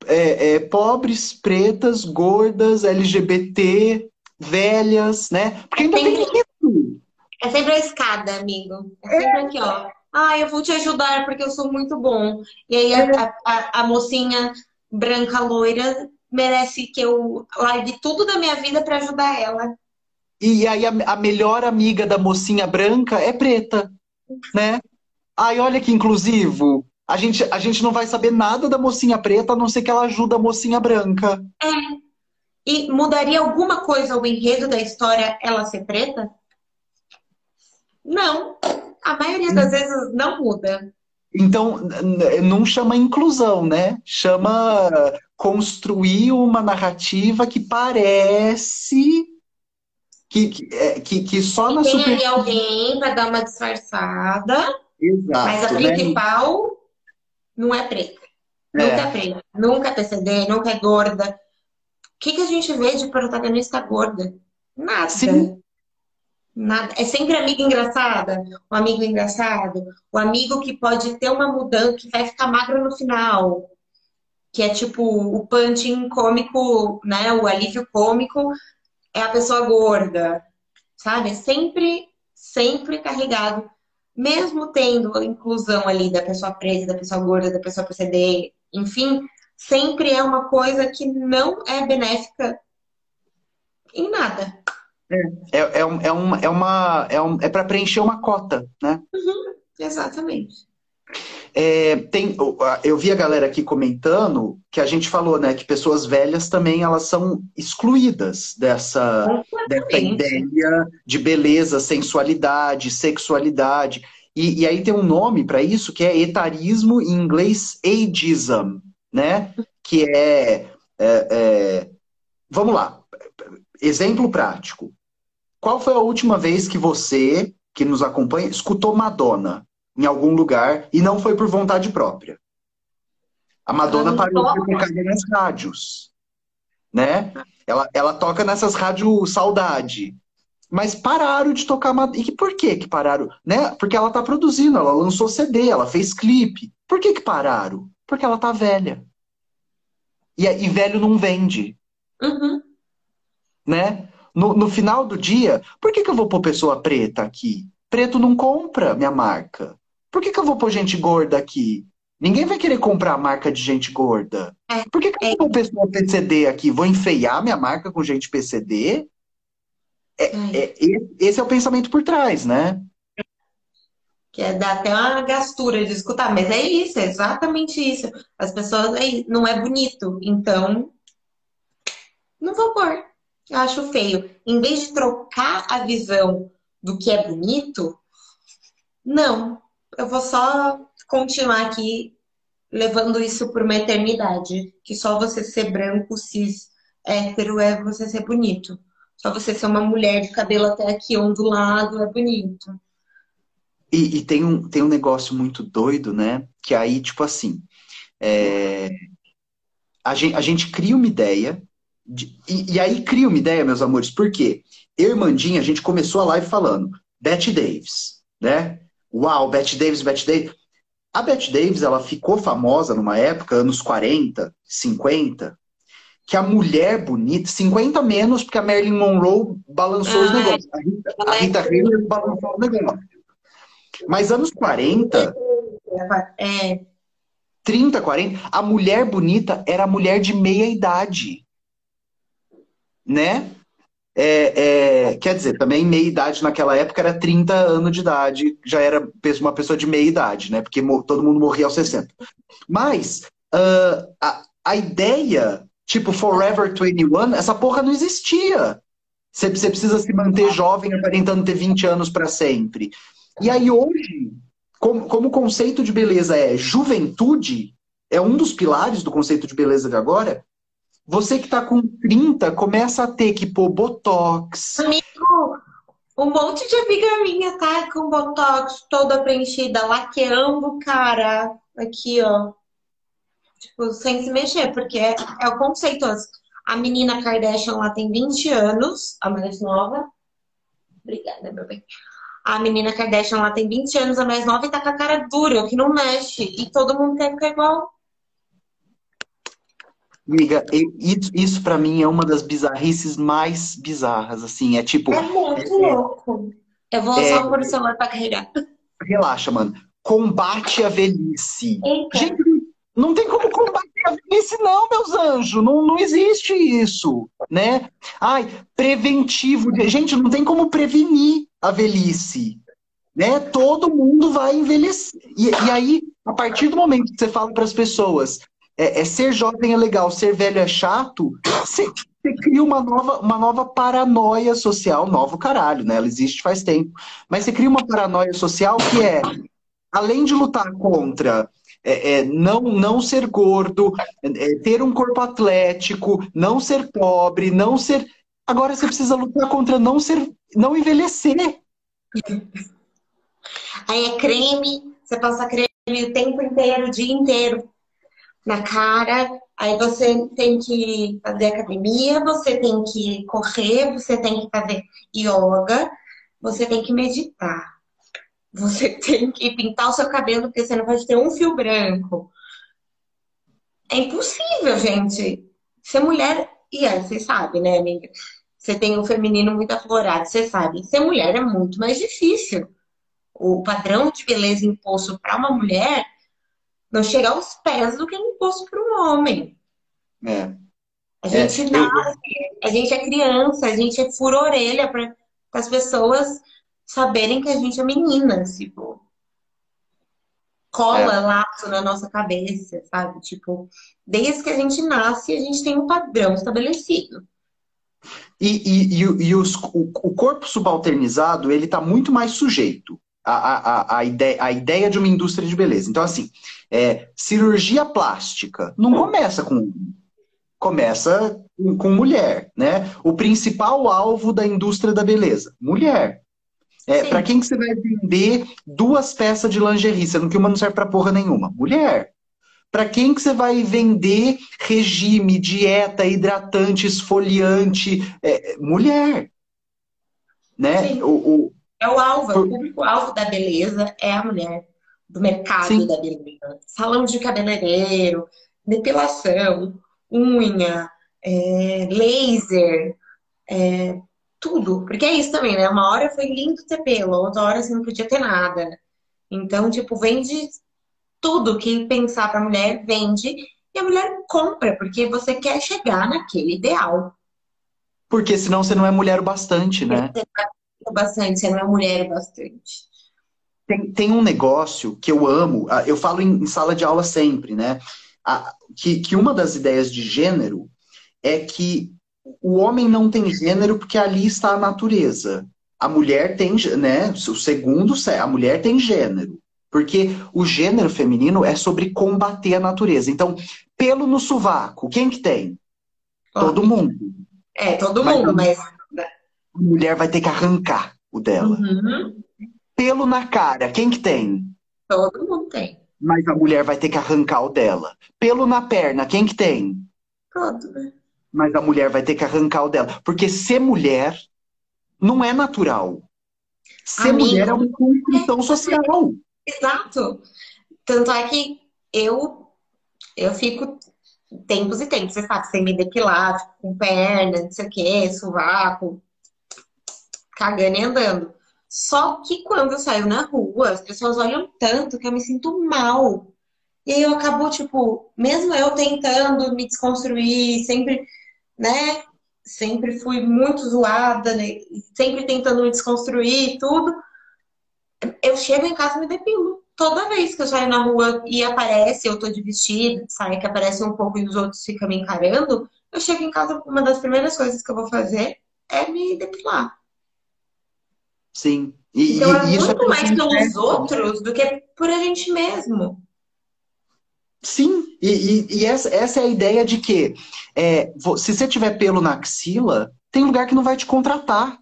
é, é, pobres, pretas, gordas, LGBT, velhas, né? Porque ainda tem isso. É sempre a escada, amigo. É sempre aqui, ó. Ah, eu vou te ajudar porque eu sou muito bom. E aí a, a, a mocinha branca loira merece que eu largue tudo da minha vida para ajudar ela. E aí a, a, melhor amiga da mocinha branca é preta, né? Ai, olha que inclusivo. A gente, a gente não vai saber nada da mocinha preta, a não ser que ela ajuda a mocinha branca. É. E mudaria alguma coisa o enredo da história ela ser preta? Não. A maioria das vezes não muda. Então, não chama inclusão, né? Chama construir uma narrativa que parece que, que, é, que, que só e na tem superfície... ali alguém para dar uma disfarçada. Exato, mas a né? principal não é preta. Nunca é, é preta. Nunca é PCD, nunca é gorda. O que, que a gente vê de protagonista gorda? Nada. Sim. Nada. É sempre amiga engraçada, o amigo engraçado, o amigo que pode ter uma mudança, que vai ficar magro no final. Que é tipo o punching cômico, né? O alívio cômico é a pessoa gorda. Sabe? Sempre, sempre carregado mesmo tendo a inclusão ali da pessoa presa, da pessoa gorda, da pessoa PCD, enfim, sempre é uma coisa que não é benéfica em nada. É, é, é, é uma, é, uma, é, um, é para preencher uma cota, né? Uhum, exatamente. É, tem, eu vi a galera aqui comentando que a gente falou, né, que pessoas velhas também elas são excluídas dessa, dessa ideia de beleza, sensualidade, sexualidade. E, e aí tem um nome para isso que é etarismo em inglês ageism, né? Que é, é, é vamos lá, exemplo prático. Qual foi a última vez que você, que nos acompanha, escutou Madonna? Em algum lugar e não foi por vontade própria. A Madonna parou de tocar nas rádios, né? Ela, ela toca nessas rádios saudade. Mas pararam de tocar Madonna. E por que que pararam? Né? Porque ela tá produzindo, ela lançou CD, ela fez clipe. Por que que pararam? Porque ela tá velha. E, e velho não vende. Uhum. Né? No, no final do dia, por que, que eu vou pôr pessoa preta aqui? Preto não compra minha marca. Por que, que eu vou pôr gente gorda aqui? Ninguém vai querer comprar a marca de gente gorda. É, Por que, que eu vou pôr pessoa PCD aqui? Vou enfeiar minha marca com gente PCD? É, é, esse é o pensamento por trás, né? Que é dar até uma gastura de escutar, mas é isso, é exatamente isso. As pessoas é, não é bonito, então não vou pôr. Eu acho feio. Em vez de trocar a visão do que é bonito, não eu vou só continuar aqui levando isso por uma eternidade. Que só você ser branco, cis, hétero é você ser bonito. Só você ser uma mulher de cabelo até aqui ondulado é bonito. E, e tem, um, tem um negócio muito doido, né? Que aí, tipo assim, é... a, gente, a gente cria uma ideia de, e, e, aí cria uma ideia, meus amores, por quê? Eu e Mandinha, a gente começou a live falando Bette Davis, né? Uau, Bette Davis, Bette Davis. A Bette Davis, ela ficou famosa numa época, anos 40, 50, que a mulher bonita, 50 menos, porque a Marilyn Monroe balançou ah, os negócios. A Rita, a Rita Hayworth balançou os negócios. Mas anos 40, é. 30, 40, a mulher bonita era a mulher de meia idade. Né? É, é, quer dizer, também meia idade naquela época era 30 anos de idade, já era uma pessoa de meia idade, né? Porque todo mundo morria aos 60. Mas uh, a, a ideia, tipo Forever 21, essa porra não existia. Você, precisa se manter jovem aparentando ter 20 anos para sempre. E aí hoje, como, como o conceito de beleza é juventude, é um dos pilares do conceito de beleza de agora, você que tá com 30 começa a ter que pôr botox. Amigo, um monte de amiga minha tá com botox toda preenchida, laqueando, cara. Aqui, ó. Tipo, sem se mexer, porque é, é o conceito. A menina Kardashian lá tem 20 anos, a mais nova. Obrigada, meu bem. A menina Kardashian lá tem 20 anos, a mais nova, e tá com a cara dura, que não mexe. E todo mundo quer ficar igual. Amiga, isso, isso para mim é uma das bizarrices mais bizarras, assim, é tipo... É muito é, louco. Eu vou é, só pôr o celular pra carregar. Relaxa, mano. Combate a velhice. Eita. Gente, não tem como combater a velhice não, meus anjos. Não, não existe isso, né? Ai, preventivo. Gente, não tem como prevenir a velhice. Né? Todo mundo vai envelhecer. E, e aí, a partir do momento que você fala para as pessoas, é, é, ser jovem é legal, ser velho é chato, você, você cria uma nova, uma nova paranoia social, novo caralho, né? Ela existe faz tempo. Mas você cria uma paranoia social que é, além de lutar contra é, é, não, não ser gordo, é, ter um corpo atlético, não ser pobre, não ser. Agora você precisa lutar contra não ser, não envelhecer. Aí é creme, você passa creme o tempo inteiro, o dia inteiro na cara. Aí você tem que fazer academia, você tem que correr, você tem que fazer yoga, você tem que meditar. Você (laughs) tem que pintar o seu cabelo porque você não pode ter um fio branco. É impossível, gente. Ser mulher, e é, você sabe, né, amiga? Você tem um feminino muito aflorado, você sabe. Ser mulher é muito mais difícil. O padrão de beleza imposto para uma mulher não chega aos pés do que é imposto para um homem. É. A gente é, nasce, eu... a gente é criança, a gente é fura orelha para as pessoas saberem que a gente é menina, tipo. Cola é. laço na nossa cabeça, sabe? Tipo, desde que a gente nasce, a gente tem um padrão estabelecido. E, e, e, e os, o, o, corpo subalternizado, ele está muito mais sujeito à, à, à, ideia, à ideia de uma indústria de beleza. Então, assim, é, cirurgia plástica não começa com começa com mulher, né? O principal alvo da indústria da beleza, mulher. É, para quem que você vai vender duas peças de lingerie, sendo que uma não serve para porra nenhuma? Mulher. Para quem que você vai vender regime, dieta, hidratante, esfoliante? É, mulher. Né? O, o, é o alvo, Por... o público-alvo da beleza é a mulher, do mercado Sim. da beleza. Salão de cabeleireiro, depilação, unha, é, laser, é, tudo. Porque é isso também, né? Uma hora foi lindo ter pelo, outra hora você não podia ter nada. Então, tipo, vende tudo que pensar pra mulher, vende. E a mulher compra, porque você quer chegar naquele ideal. Porque senão você não é mulher o bastante, né? Bastante, você não é mulher bastante. Tem, tem um negócio que eu amo, eu falo em, em sala de aula sempre, né? A, que, que uma das ideias de gênero é que o homem não tem gênero porque ali está a natureza. A mulher tem, né? O segundo, a mulher tem gênero. Porque o gênero feminino é sobre combater a natureza. Então, pelo no sovaco, quem que tem? Todo mundo. É, todo mundo, mas. A mulher vai ter que arrancar o dela. Uhum. Pelo na cara, quem que tem? Todo mundo tem. Mas a mulher vai ter que arrancar o dela. Pelo na perna, quem que tem? Todo, né? mas a mulher vai ter que arrancar o dela. Porque ser mulher não é natural. Ser Amigo, mulher é uma construção social. Exato. Tanto é que eu, eu fico tempos e tempos, você sabe, sem me depilar, fico com perna, não sei o quê, sovaco, cagando e andando. Só que quando eu saio na rua, as pessoas olham tanto que eu me sinto mal. E aí eu acabo, tipo, mesmo eu tentando me desconstruir, sempre, né? Sempre fui muito zoada, né? Sempre tentando me desconstruir tudo. Eu chego em casa e me depilo. Toda vez que eu saio na rua e aparece, eu tô de vestido, sai que aparece um pouco e os outros ficam me encarando, eu chego em casa, uma das primeiras coisas que eu vou fazer é me depilar. Sim. E, então é muito mais pelos outros do que por a gente mesmo. Sim, e, e, e essa, essa, é a ideia de que é, se você tiver pelo na axila, tem lugar que não vai te contratar.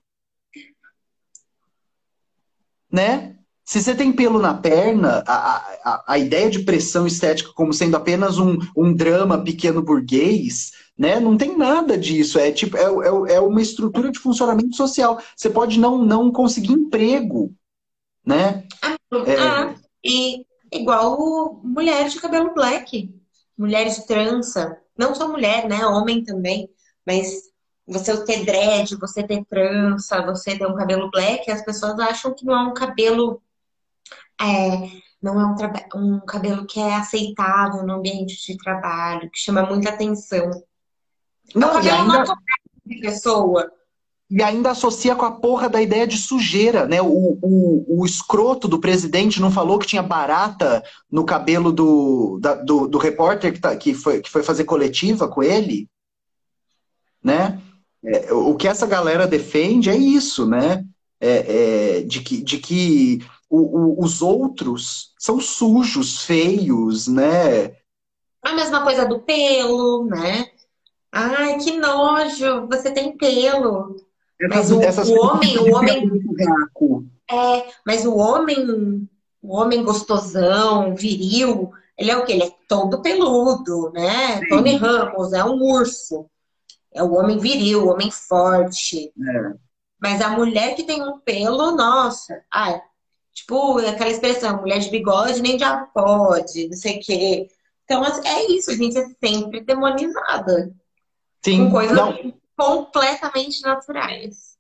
Né? Se você tem pelo na perna, a, a, a ideia de pressão estética como sendo apenas um, um drama pequeno burguês, né? Não tem nada disso. É tipo é, é, é uma estrutura de funcionamento social. Você pode não, não conseguir emprego, né? Ah, é... ah e igual mulheres de cabelo black, mulheres de trança. Não só mulher, né? Homem também. Mas você ter dread, você ter trança, você ter um cabelo black, as pessoas acham que não é um cabelo. É, não é um, um cabelo que é aceitável no ambiente de trabalho, que chama muita atenção. Não, é um cabelo ainda... de pessoa e ainda associa com a porra da ideia de sujeira, né? O, o, o escroto do presidente não falou que tinha barata no cabelo do, da, do, do, repórter que, tá, que, foi, que foi fazer coletiva com ele? Né? É, o que essa galera defende é isso, né? É, é, de que, de que o, o, os outros são sujos, feios, né? A mesma coisa do pelo, né? Ai, que nojo, você tem pelo. Mas o, o homem, o homem. É, mas o homem, o homem gostosão, viril, ele é o quê? Ele é todo peludo, né? Sim. Tony Ramos é um urso. É o homem viril, o homem forte. É. Mas a mulher que tem um pelo, nossa, ah, tipo, aquela expressão, mulher de bigode nem já pode, não sei o quê. Então, é isso, a gente é sempre demonizada. Sim, com coisas não completamente naturais.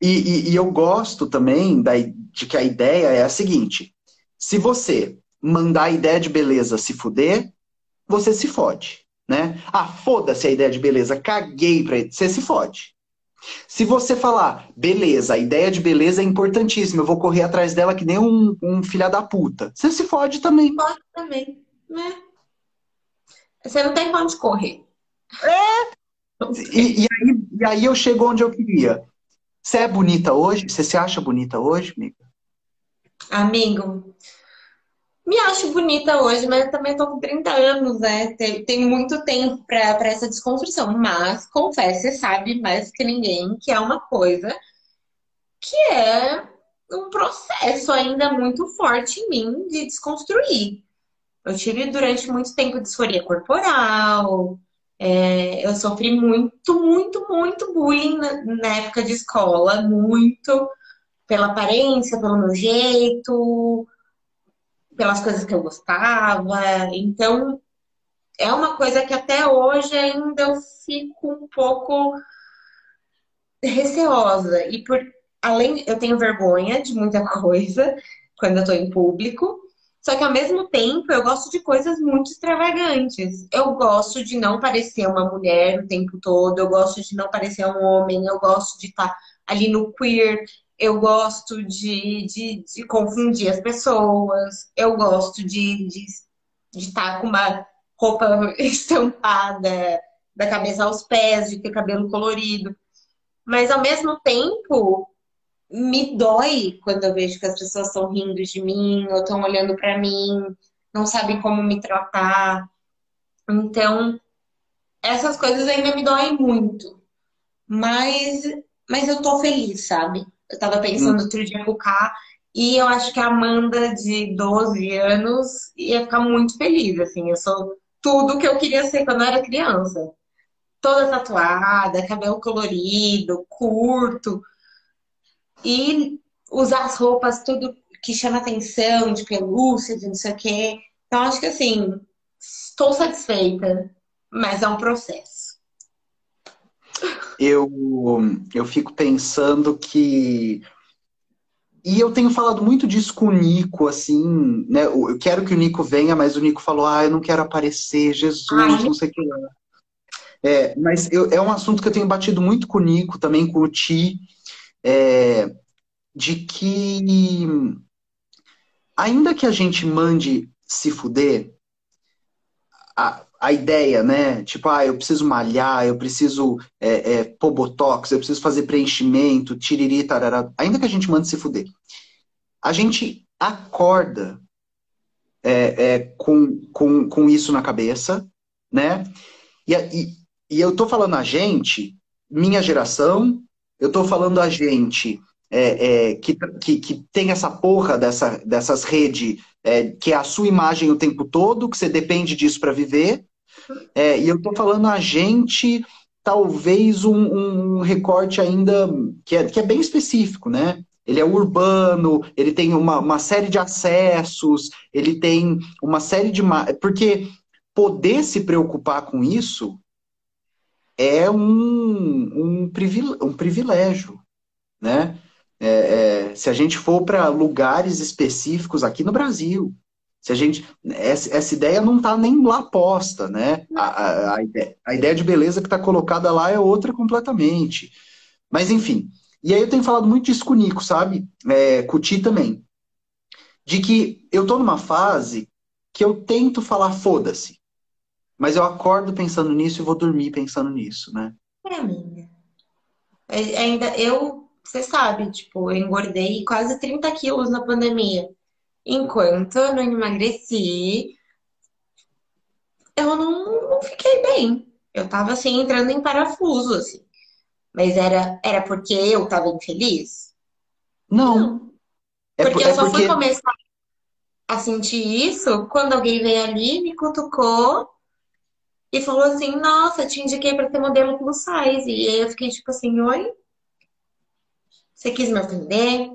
E, e, e eu gosto também da, de que a ideia é a seguinte: se você mandar a ideia de beleza se fuder, você se fode. Né? Ah, foda-se a ideia de beleza, caguei pra ele. Você se fode. Se você falar, beleza, a ideia de beleza é importantíssima, eu vou correr atrás dela que nem um, um filha da puta. Você se fode também. Pode também, né? Você não tem pra onde correr. É, e, e, aí, e aí eu chego onde eu queria. Você é bonita hoje? Você se acha bonita hoje, amiga? Amigo, me acho bonita hoje, mas também tô com 30 anos, né? Tem, tem muito tempo para essa desconstrução. Mas, confesso, você sabe mais que ninguém que é uma coisa que é um processo ainda muito forte em mim de desconstruir. Eu tive durante muito tempo disforia corporal, é, eu sofri muito, muito, muito bullying na, na, época de escola, muito pela aparência, pelo meu jeito, pelas coisas que eu gostava. Então, é uma coisa que até hoje ainda eu fico um pouco receosa. E por além, eu tenho vergonha de muita (laughs) coisa quando eu tô em público. Só que ao mesmo tempo eu gosto de coisas muito extravagantes. Eu gosto de não parecer uma mulher o tempo todo, eu gosto de não parecer um homem, eu gosto de estar tá ali no queer, eu gosto de, de, de confundir as pessoas, eu gosto de, de, de estar tá com uma roupa (laughs) estampada da cabeça aos pés, de ter cabelo colorido. Mas ao mesmo tempo, me dói quando eu vejo que as pessoas estão rindo de mim ou estão olhando para mim, não sabem como me tratar. Então, essas coisas ainda me doem muito. Mas, mas eu tô feliz, sabe? Eu tava pensando hum. outro dia com o K e eu acho que a Amanda de 12 anos ia ficar muito feliz, assim. Eu sou tudo que eu queria ser quando eu era criança. toda tatuada, cabelo colorido, curto. E usar as roupas tudo que chama atenção, de pelúcia, de não sei o quê. Então, acho que assim, estou satisfeita, mas é um processo. Eu, eu fico pensando que. E eu tenho falado muito disso com o Nico, assim, né? Eu quero que o Nico venha, mas o Nico falou: ah, eu não quero aparecer, Jesus, Ai. não sei o que lá. É, mas eu, é um assunto que eu tenho batido muito com o Nico, também com o Ti, é, de que ainda que a gente mande se fuder, a, a ideia, né? Tipo, ah, eu preciso malhar, eu preciso é, é, pôr botox, eu preciso fazer preenchimento, tiriri, tarará. Ainda que a gente mande se fuder, a gente acorda é, é, com, com, com isso na cabeça, né? E, e, e eu tô falando a gente, minha geração, eu tô falando a gente é, é, que, que, que, tem essa porra dessa, dessas redes, é, que é a sua imagem o tempo todo, que você depende disso para viver. É, e eu estou falando a gente, talvez um, um, recorte ainda que é, que é bem específico, né? Ele é urbano, ele tem uma, uma série de acessos, ele tem uma série de. Porque poder se preocupar com isso é um, um, um privilégio, né? É, é, se a gente for para lugares específicos aqui no Brasil, se a gente essa, essa ideia não está nem lá posta, né? A, a, a, ideia, a ideia de beleza que está colocada lá é outra completamente. Mas enfim, e aí eu tenho falado muito disso com o Nico, sabe? É, com o Ti também. De que eu tô numa fase que eu tento falar foda-se. Mas eu acordo pensando nisso e vou dormir pensando nisso, né? É, amiga. É, ainda eu você sabe, tipo, eu engordei quase 30 quilos na pandemia. Enquanto eu não emagreci, eu não, não fiquei bem. Eu tava assim, entrando em parafuso, assim. Mas era, era porque eu tava infeliz? Não. não. É porque é eu só porque... fui começar a sentir isso quando alguém veio ali, me cutucou e falou assim: Nossa, te indiquei para ter modelo plus size. E eu fiquei tipo assim: Oi? Você quis me ofender,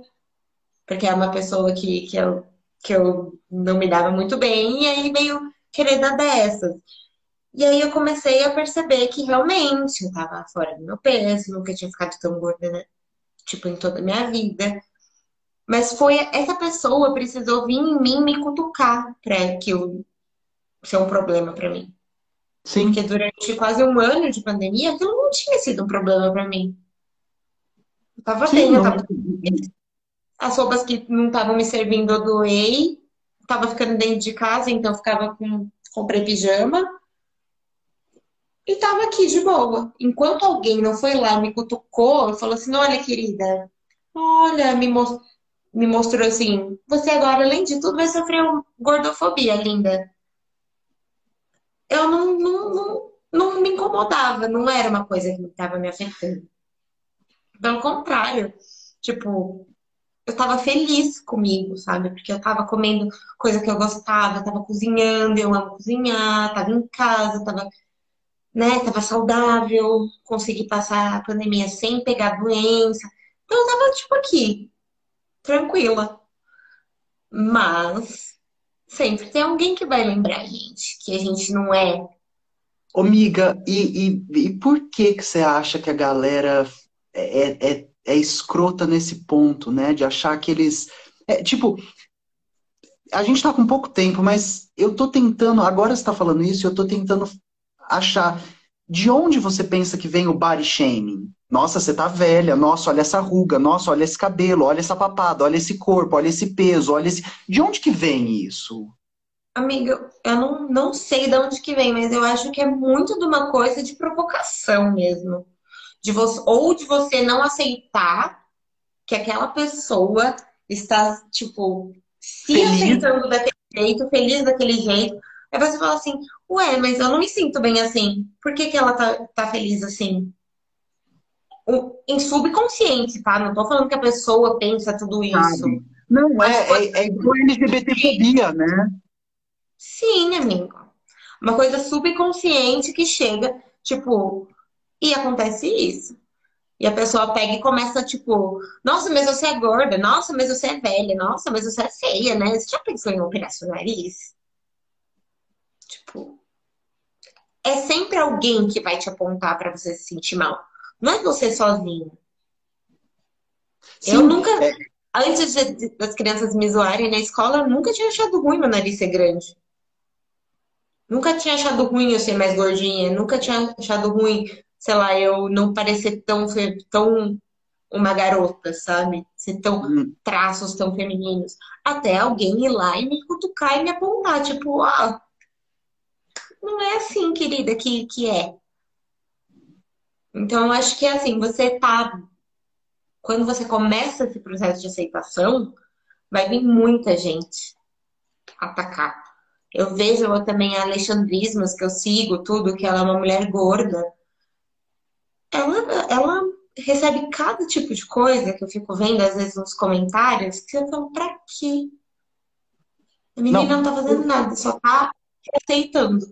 porque é uma pessoa que, que, eu, que eu não me dava muito bem, e aí veio querer dar dessas. E aí eu comecei a perceber que realmente eu tava fora do meu peso, nunca tinha ficado tão gorda, né? Tipo, em toda a minha vida. Mas foi essa pessoa precisou vir em mim me cutucar para aquilo ser um problema para mim. Sim. Porque durante quase um ano de pandemia, aquilo não tinha sido um problema para mim. Eu tava Sim, bem, eu tava... As roupas que não estavam me servindo eu doei. Tava ficando dentro de casa, então ficava com. Comprei pijama. E tava aqui de boa. Enquanto alguém não foi lá, me cutucou, falou assim: olha, querida, olha, me, me mostrou assim: você agora, além de tudo, vai sofrer gordofobia, linda. Eu não, não, não, não me incomodava, não era uma coisa que estava me afetando. Pelo contrário, tipo, eu tava feliz comigo, sabe? Porque eu tava comendo coisa que eu gostava, tava cozinhando, eu amo cozinhar, tava em casa, tava, né, tava saudável, consegui passar a pandemia sem pegar doença. Então eu tava, tipo, aqui, tranquila. Mas sempre tem alguém que vai lembrar a gente que a gente não é. Amiga, e, e, e por que que você acha que a galera é, é, é escrota nesse ponto, né? De achar que eles. É, tipo, a gente tá com pouco tempo, mas eu tô tentando, agora você tá falando isso, eu tô tentando achar de onde você pensa que vem o body shaming? Nossa, você tá velha, nossa, olha essa ruga, nossa, olha esse cabelo, olha essa papada, olha esse corpo, olha esse peso, olha esse. De onde que vem isso? Amiga, eu não, não sei de onde que vem, mas eu acho que é muito de uma coisa de provocação mesmo de você, ou de você não aceitar que aquela pessoa está, tipo, se feliz. aceitando daquele jeito, feliz daquele jeito. Aí você fala assim, ué, mas eu não me sinto bem assim. Por que, que ela tá, tá feliz assim? Em subconsciente, tá? Não tô falando que a pessoa pensa tudo isso. Sabe. Não, é, é, é igual LGBTfobia, né? Sim, amigo. Uma coisa subconsciente que chega, tipo, E acontece isso. E a pessoa pega e começa, tipo, nossa, mas você é gorda, nossa, mas você é velha, nossa, mas você é feia, né? Você já pensou em operar seu nariz? Tipo, é sempre alguém que vai te apontar para você se sentir mal. Não é você sozinho. Sim, eu nunca, é... antes de, das crianças me zoarem na escola, eu nunca tinha achado ruim meu nariz ser grande. Nunca tinha achado ruim eu ser mais gordinha, nunca tinha achado ruim sei lá, eu não parecer tão, tão uma garota, sabe? Ser tão hum. traços tão femininos. Até alguém ir lá e me cutucar e me apontar, tipo, ah, não é assim, querida, que, que é. Então, eu acho que é assim, você tá. Quando você começa esse processo de aceitação, vai vir muita gente atacar. Eu vejo eu também a Alexandrismos, que eu sigo tudo, que ela é uma mulher gorda ela, ela recebe cada tipo de coisa que eu fico vendo, às vezes, nos comentários, que eu falo, pra quê? A menina não, não tá fazendo nada, só tá aceitando.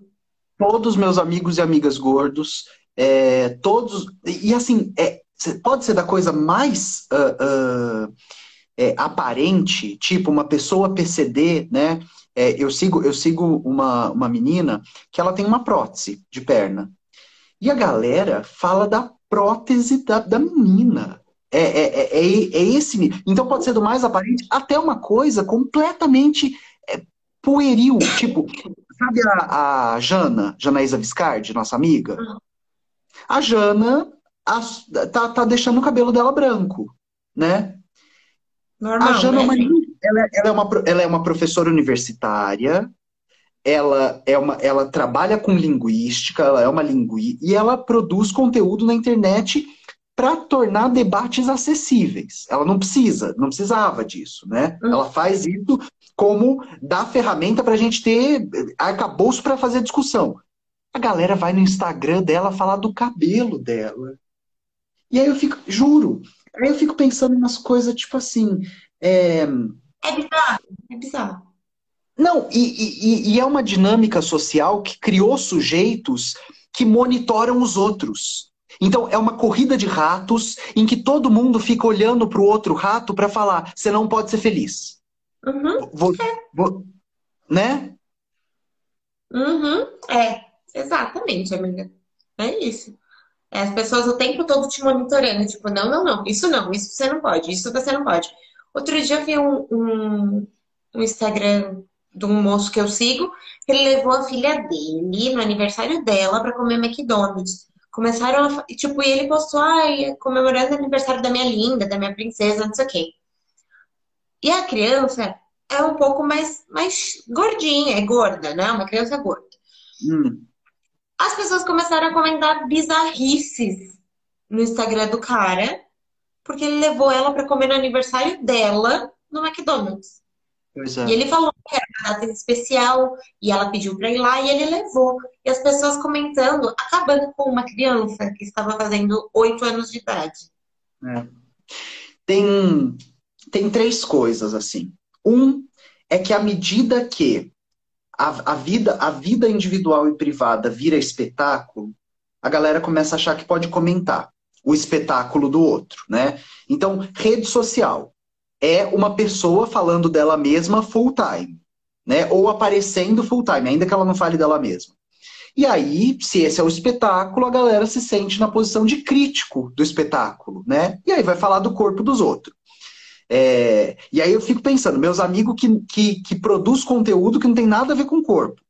Todos meus amigos e amigas gordos, é, todos. E assim, é, pode ser da coisa mais uh, uh, é, aparente, tipo uma pessoa PCD, né? É, eu sigo, eu sigo uma, uma menina que ela tem uma prótese de perna. E a galera fala da prótese da, da menina. É, é, é, é, é esse. Então pode ser do mais aparente até uma coisa completamente é, pueril. Tipo, sabe a, a Jana, Janaísa Viscardi, nossa amiga? A Jana a, tá, deixando o cabelo dela branco, né? Normal, a Jana né? ela, ela, é uma, ela é uma professora universitária, ela é uma, ela trabalha com linguística, ela é uma linguista e ela produz conteúdo na internet para tornar debates acessíveis. Ela não precisa, não precisava disso, né? Uhum. Ela faz isso como dar ferramenta para a gente ter arcabouço para fazer discussão. A galera vai no Instagram dela falar do cabelo dela. E aí eu fico, juro, aí eu fico pensando umas coisas tipo assim. É, é bizarro, é bizarro. Não, e, e, e é uma dinâmica social que criou sujeitos que monitoram os outros. Então, é uma corrida de ratos em que todo mundo fica olhando para o outro rato para falar: você não pode ser feliz. Uhum. Vou, vou, né? Uhum. É, exatamente, amiga. É isso. É as pessoas o tempo todo te monitorando, tipo, não, não, não, isso não, isso você não pode, isso você não pode. Outro dia eu vi um, um, um Instagram de um moço que eu sigo, ele levou a filha dele no aniversário dela para comer McDonald's. Começaram a. Tipo, e ele postou, ai, comemorando o aniversário da minha linda, da minha princesa, não sei o quê. E a criança é um pouco mais, mais gordinha, é gorda, né? Uma criança gorda. Hum. As pessoas começaram a comentar bizarrices no Instagram do cara, porque ele levou ela para comer no aniversário dela no McDonald's. É. E ele falou que era uma data especial e ela pediu para ir lá e ele levou. E as pessoas comentando, acabando com uma criança que estava fazendo oito anos de idade. É. Tem, tem três coisas assim. Um é que à medida que a, a, vida, a vida individual e privada vira espetáculo, a galera começa a achar que pode comentar o espetáculo do outro, né? Então, rede social é uma pessoa falando dela mesma full time, né? Ou aparecendo full time, ainda que ela não fale dela mesma. E aí, se esse é o espetáculo, a galera se sente na posição de crítico do espetáculo, né? E aí vai falar do corpo dos outros. É... e aí eu fico pensando, meus amigos que, que, que produz conteúdo que não tem nada a ver com o corpo.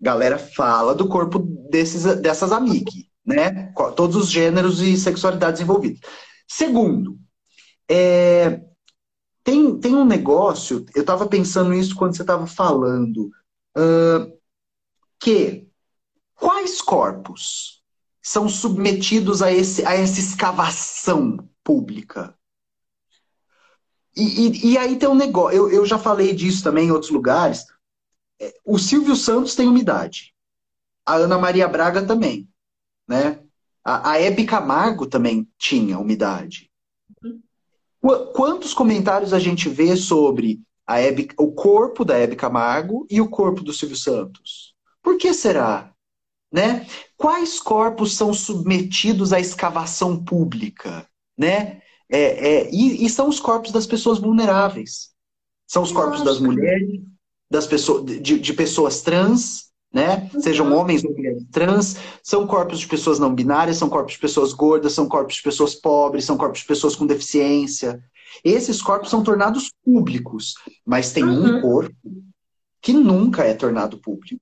Galera fala do corpo desses, dessas amigas, né? Todos os gêneros e sexualidades envolvidos. Segundo, é, tem, tem um negócio, eu estava pensando isso quando você estava falando, uh, que quais corpos são submetidos a, esse, a essa escavação pública? E, e, e aí tem um negócio, eu, eu já falei disso também em outros lugares. É, o Silvio Santos tem umidade. A Ana Maria Braga também. Né? A, a Hebe Camargo também tinha umidade. Quantos comentários a gente vê sobre a Hebe, o corpo da Hebe Camargo e o corpo do Silvio Santos? Por que será? né? Quais corpos são submetidos à escavação pública, né? É, é, e, e, são os corpos das pessoas vulneráveis. São os corpos das mulheres, das pessoas, de, de pessoas trans, né? Uhum. Sejam homens ou mulheres trans, são corpos de pessoas não binárias, são corpos de pessoas gordas, são corpos de pessoas pobres, são corpos de pessoas com deficiência. Esses corpos são tornados públicos, mas tem uhum. um corpo que nunca é tornado público.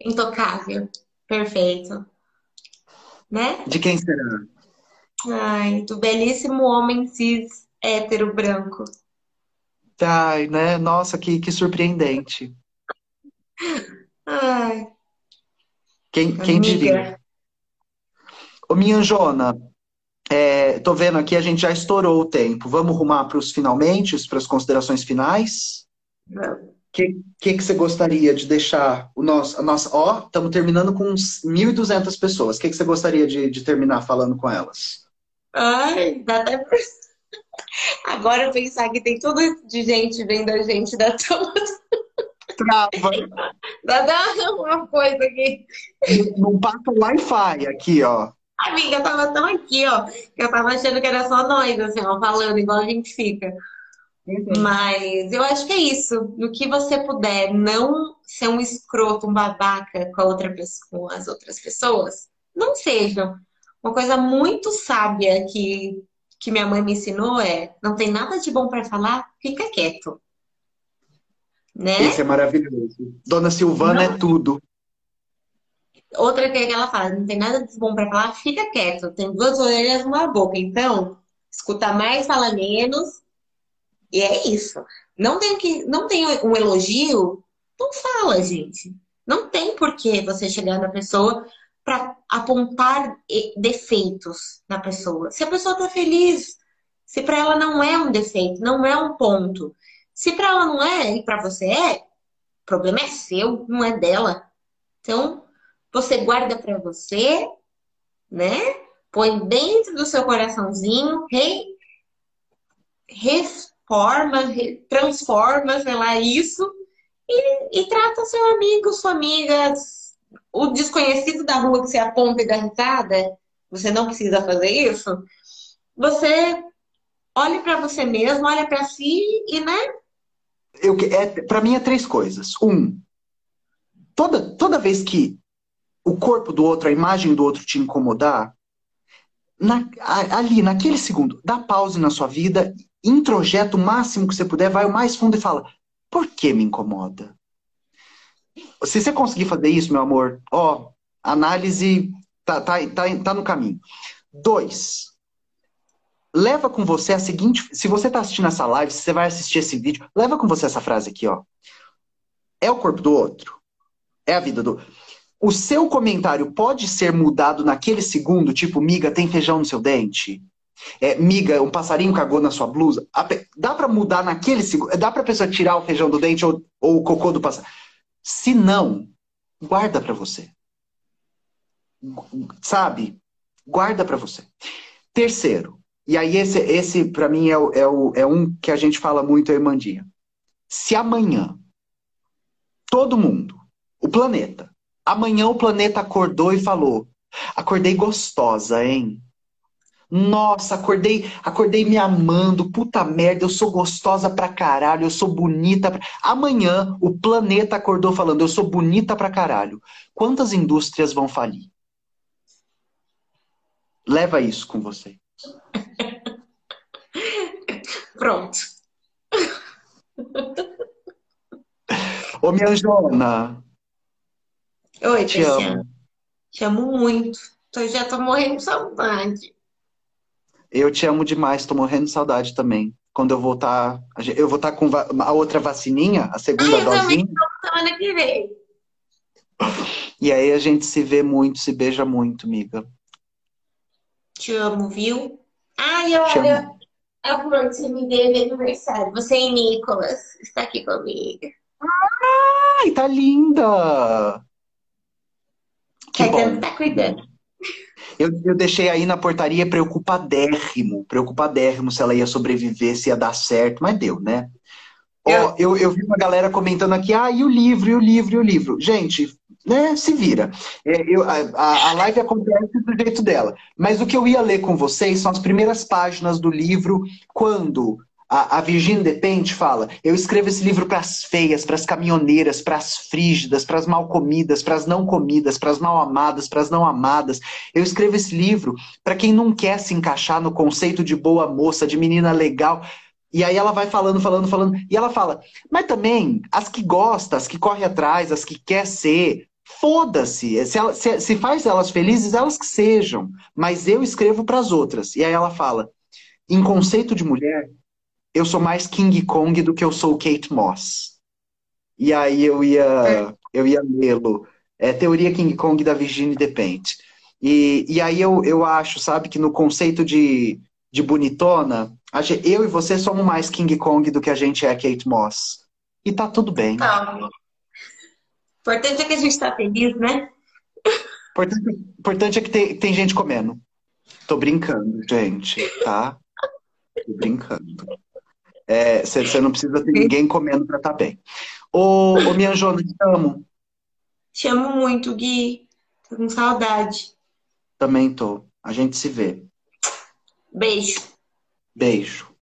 Intocável. Perfeito. Né? De quem será? Ai, do belíssimo homem cis hétero branco. Ai, né? Nossa, que, que surpreendente. Ai. Quem, quem diria? Ô, minha Jona, é, tô vendo aqui, a gente já estourou o tempo. Vamos rumar para os finalmente, para as considerações finais? Vamos que, que, que você gostaria de deixar o nosso, a nossa, ó, estamos terminando com 1.200 pessoas. O que, que você gostaria de, de terminar falando com elas? Ai, dá até pra... (laughs) Agora pensar que tem tudo de gente vendo a gente dá (laughs) tudo. Trava. Dá, dá uma coisa aqui. Não passa Wi-Fi aqui, ó. Amiga, eu tava tão aqui, ó, que eu tava achando que era só nós, assim, ó, falando igual a gente fica. Uhum. Mas eu acho que é isso. No que você puder não ser um escroto, um babaca com, a outra pessoa, com as outras pessoas, não seja. Uma coisa muito sábia que, que minha mãe me ensinou é: não tem nada de bom para falar, fica quieto. Né? Isso é maravilhoso. Dona Silvana não. é tudo. Outra que ela fala: não tem nada de bom para falar, fica quieto. Tem duas orelhas e uma boca. Então, escuta mais, fala menos e é isso. Não tem que, não tem um elogio, não fala, gente. Não tem por que você chegar na pessoa para apontar defeitos na pessoa. Se a pessoa tá feliz, se para ela não é um defeito, não é um ponto. Se para ela não é e para você é, o problema é seu, não é dela. Então, você guarda para você, né? Põe dentro do seu coraçãozinho, rei, forma, transforma, sei lá, isso e, e trata seu amigo, sua amiga, o desconhecido da rua que você aponta e dá risada, você não precisa fazer isso. Você olhe para você mesmo, olha para si e, né? Eu, é, para mim é três coisas. Um, toda, toda vez que o corpo do outro, a imagem do outro te incomodar, na, ali, naquele segundo, dá pause na sua vida introjeta o máximo que você puder, vai o mais fundo e fala: por que me incomoda? Se você conseguir fazer isso, meu amor, ó, análise tá, tá, tá, tá no caminho. Dois, leva com você a seguinte: se você está assistindo essa live, se você vai assistir esse vídeo, leva com você essa frase aqui, ó. É o corpo do outro? É a vida do. O seu comentário pode ser mudado naquele segundo, tipo, miga, tem feijão no seu dente? É, miga, um passarinho cagou na sua blusa. Dá para mudar naquele segundo? Dá para pessoa tirar o feijão do dente ou, ou o cocô do passarinho? Se não, guarda para você. Sabe? Guarda para você. Terceiro, e aí esse, esse para mim é, é, é um que a gente fala muito, Irmandinha. Se amanhã todo mundo, o planeta, amanhã o planeta acordou e falou: acordei gostosa, hein? Nossa, acordei, acordei me amando, puta merda, eu sou gostosa pra caralho, eu sou bonita. Pra... Amanhã o planeta acordou falando, eu sou bonita pra caralho. Quantas indústrias vão falir? Leva isso com você. (laughs) Pronto. Ô, minha Jona. Oi, te amo. Te amo muito. Eu já tô morrendo de saudade. Eu te amo demais, tô morrendo de saudade também. Quando eu voltar, eu vou estar com a outra vacininha, a segunda semana que vem. E aí a gente se vê muito, se beija muito, amiga. Te amo, viu? Ai, olha, a flor que você me deu de aniversário. Você e Nicolas está aqui comigo. Ai, tá linda! Que Caetano bom. tá cuidando. Eu, eu deixei aí na portaria preocupadérrimo, preocupadérrimo se ela ia sobreviver, se ia dar certo, mas deu, né? Ó, eu, eu vi uma galera comentando aqui, ah, e o livro, e o livro, e o livro. Gente, né, se vira. É, eu, a, a live acontece do jeito dela. Mas o que eu ia ler com vocês são as primeiras páginas do livro, quando a, a Virginia Depende fala: eu escrevo esse livro para as feias, para as caminhoneiras, para as frígidas, para as mal comidas, para as não comidas, para as mal amadas, para as não amadas. Eu escrevo esse livro para quem não quer se encaixar no conceito de boa moça, de menina legal. E aí ela vai falando, falando, falando. E ela fala, mas também as que gostam, as que correm atrás, as que quer ser, Foda-se. Se, se, se, faz elas felizes, elas que sejam. Mas eu escrevo para as outras. E aí ela fala: em conceito de mulher, eu sou mais King Kong do que eu sou Kate Moss. E aí eu ia, eu ia lê-lo. É Teoria King Kong da Virginia Despentes. E, e aí eu, eu acho, sabe, que no conceito de, de bonitona, eu e você somos mais King Kong do que a gente é Kate Moss. E tá tudo bem. Não importante é que a gente está feliz, né? Importante, importante é que tem, tem gente comendo. Tô brincando, gente, tá? Tô brincando. Você é, não precisa ter ninguém comendo pra estar tá bem. Ô, ô minha Jona, te amo. Te amo muito, Gui. Tô com saudade. Também tô. A gente se vê. Beijo. Beijo.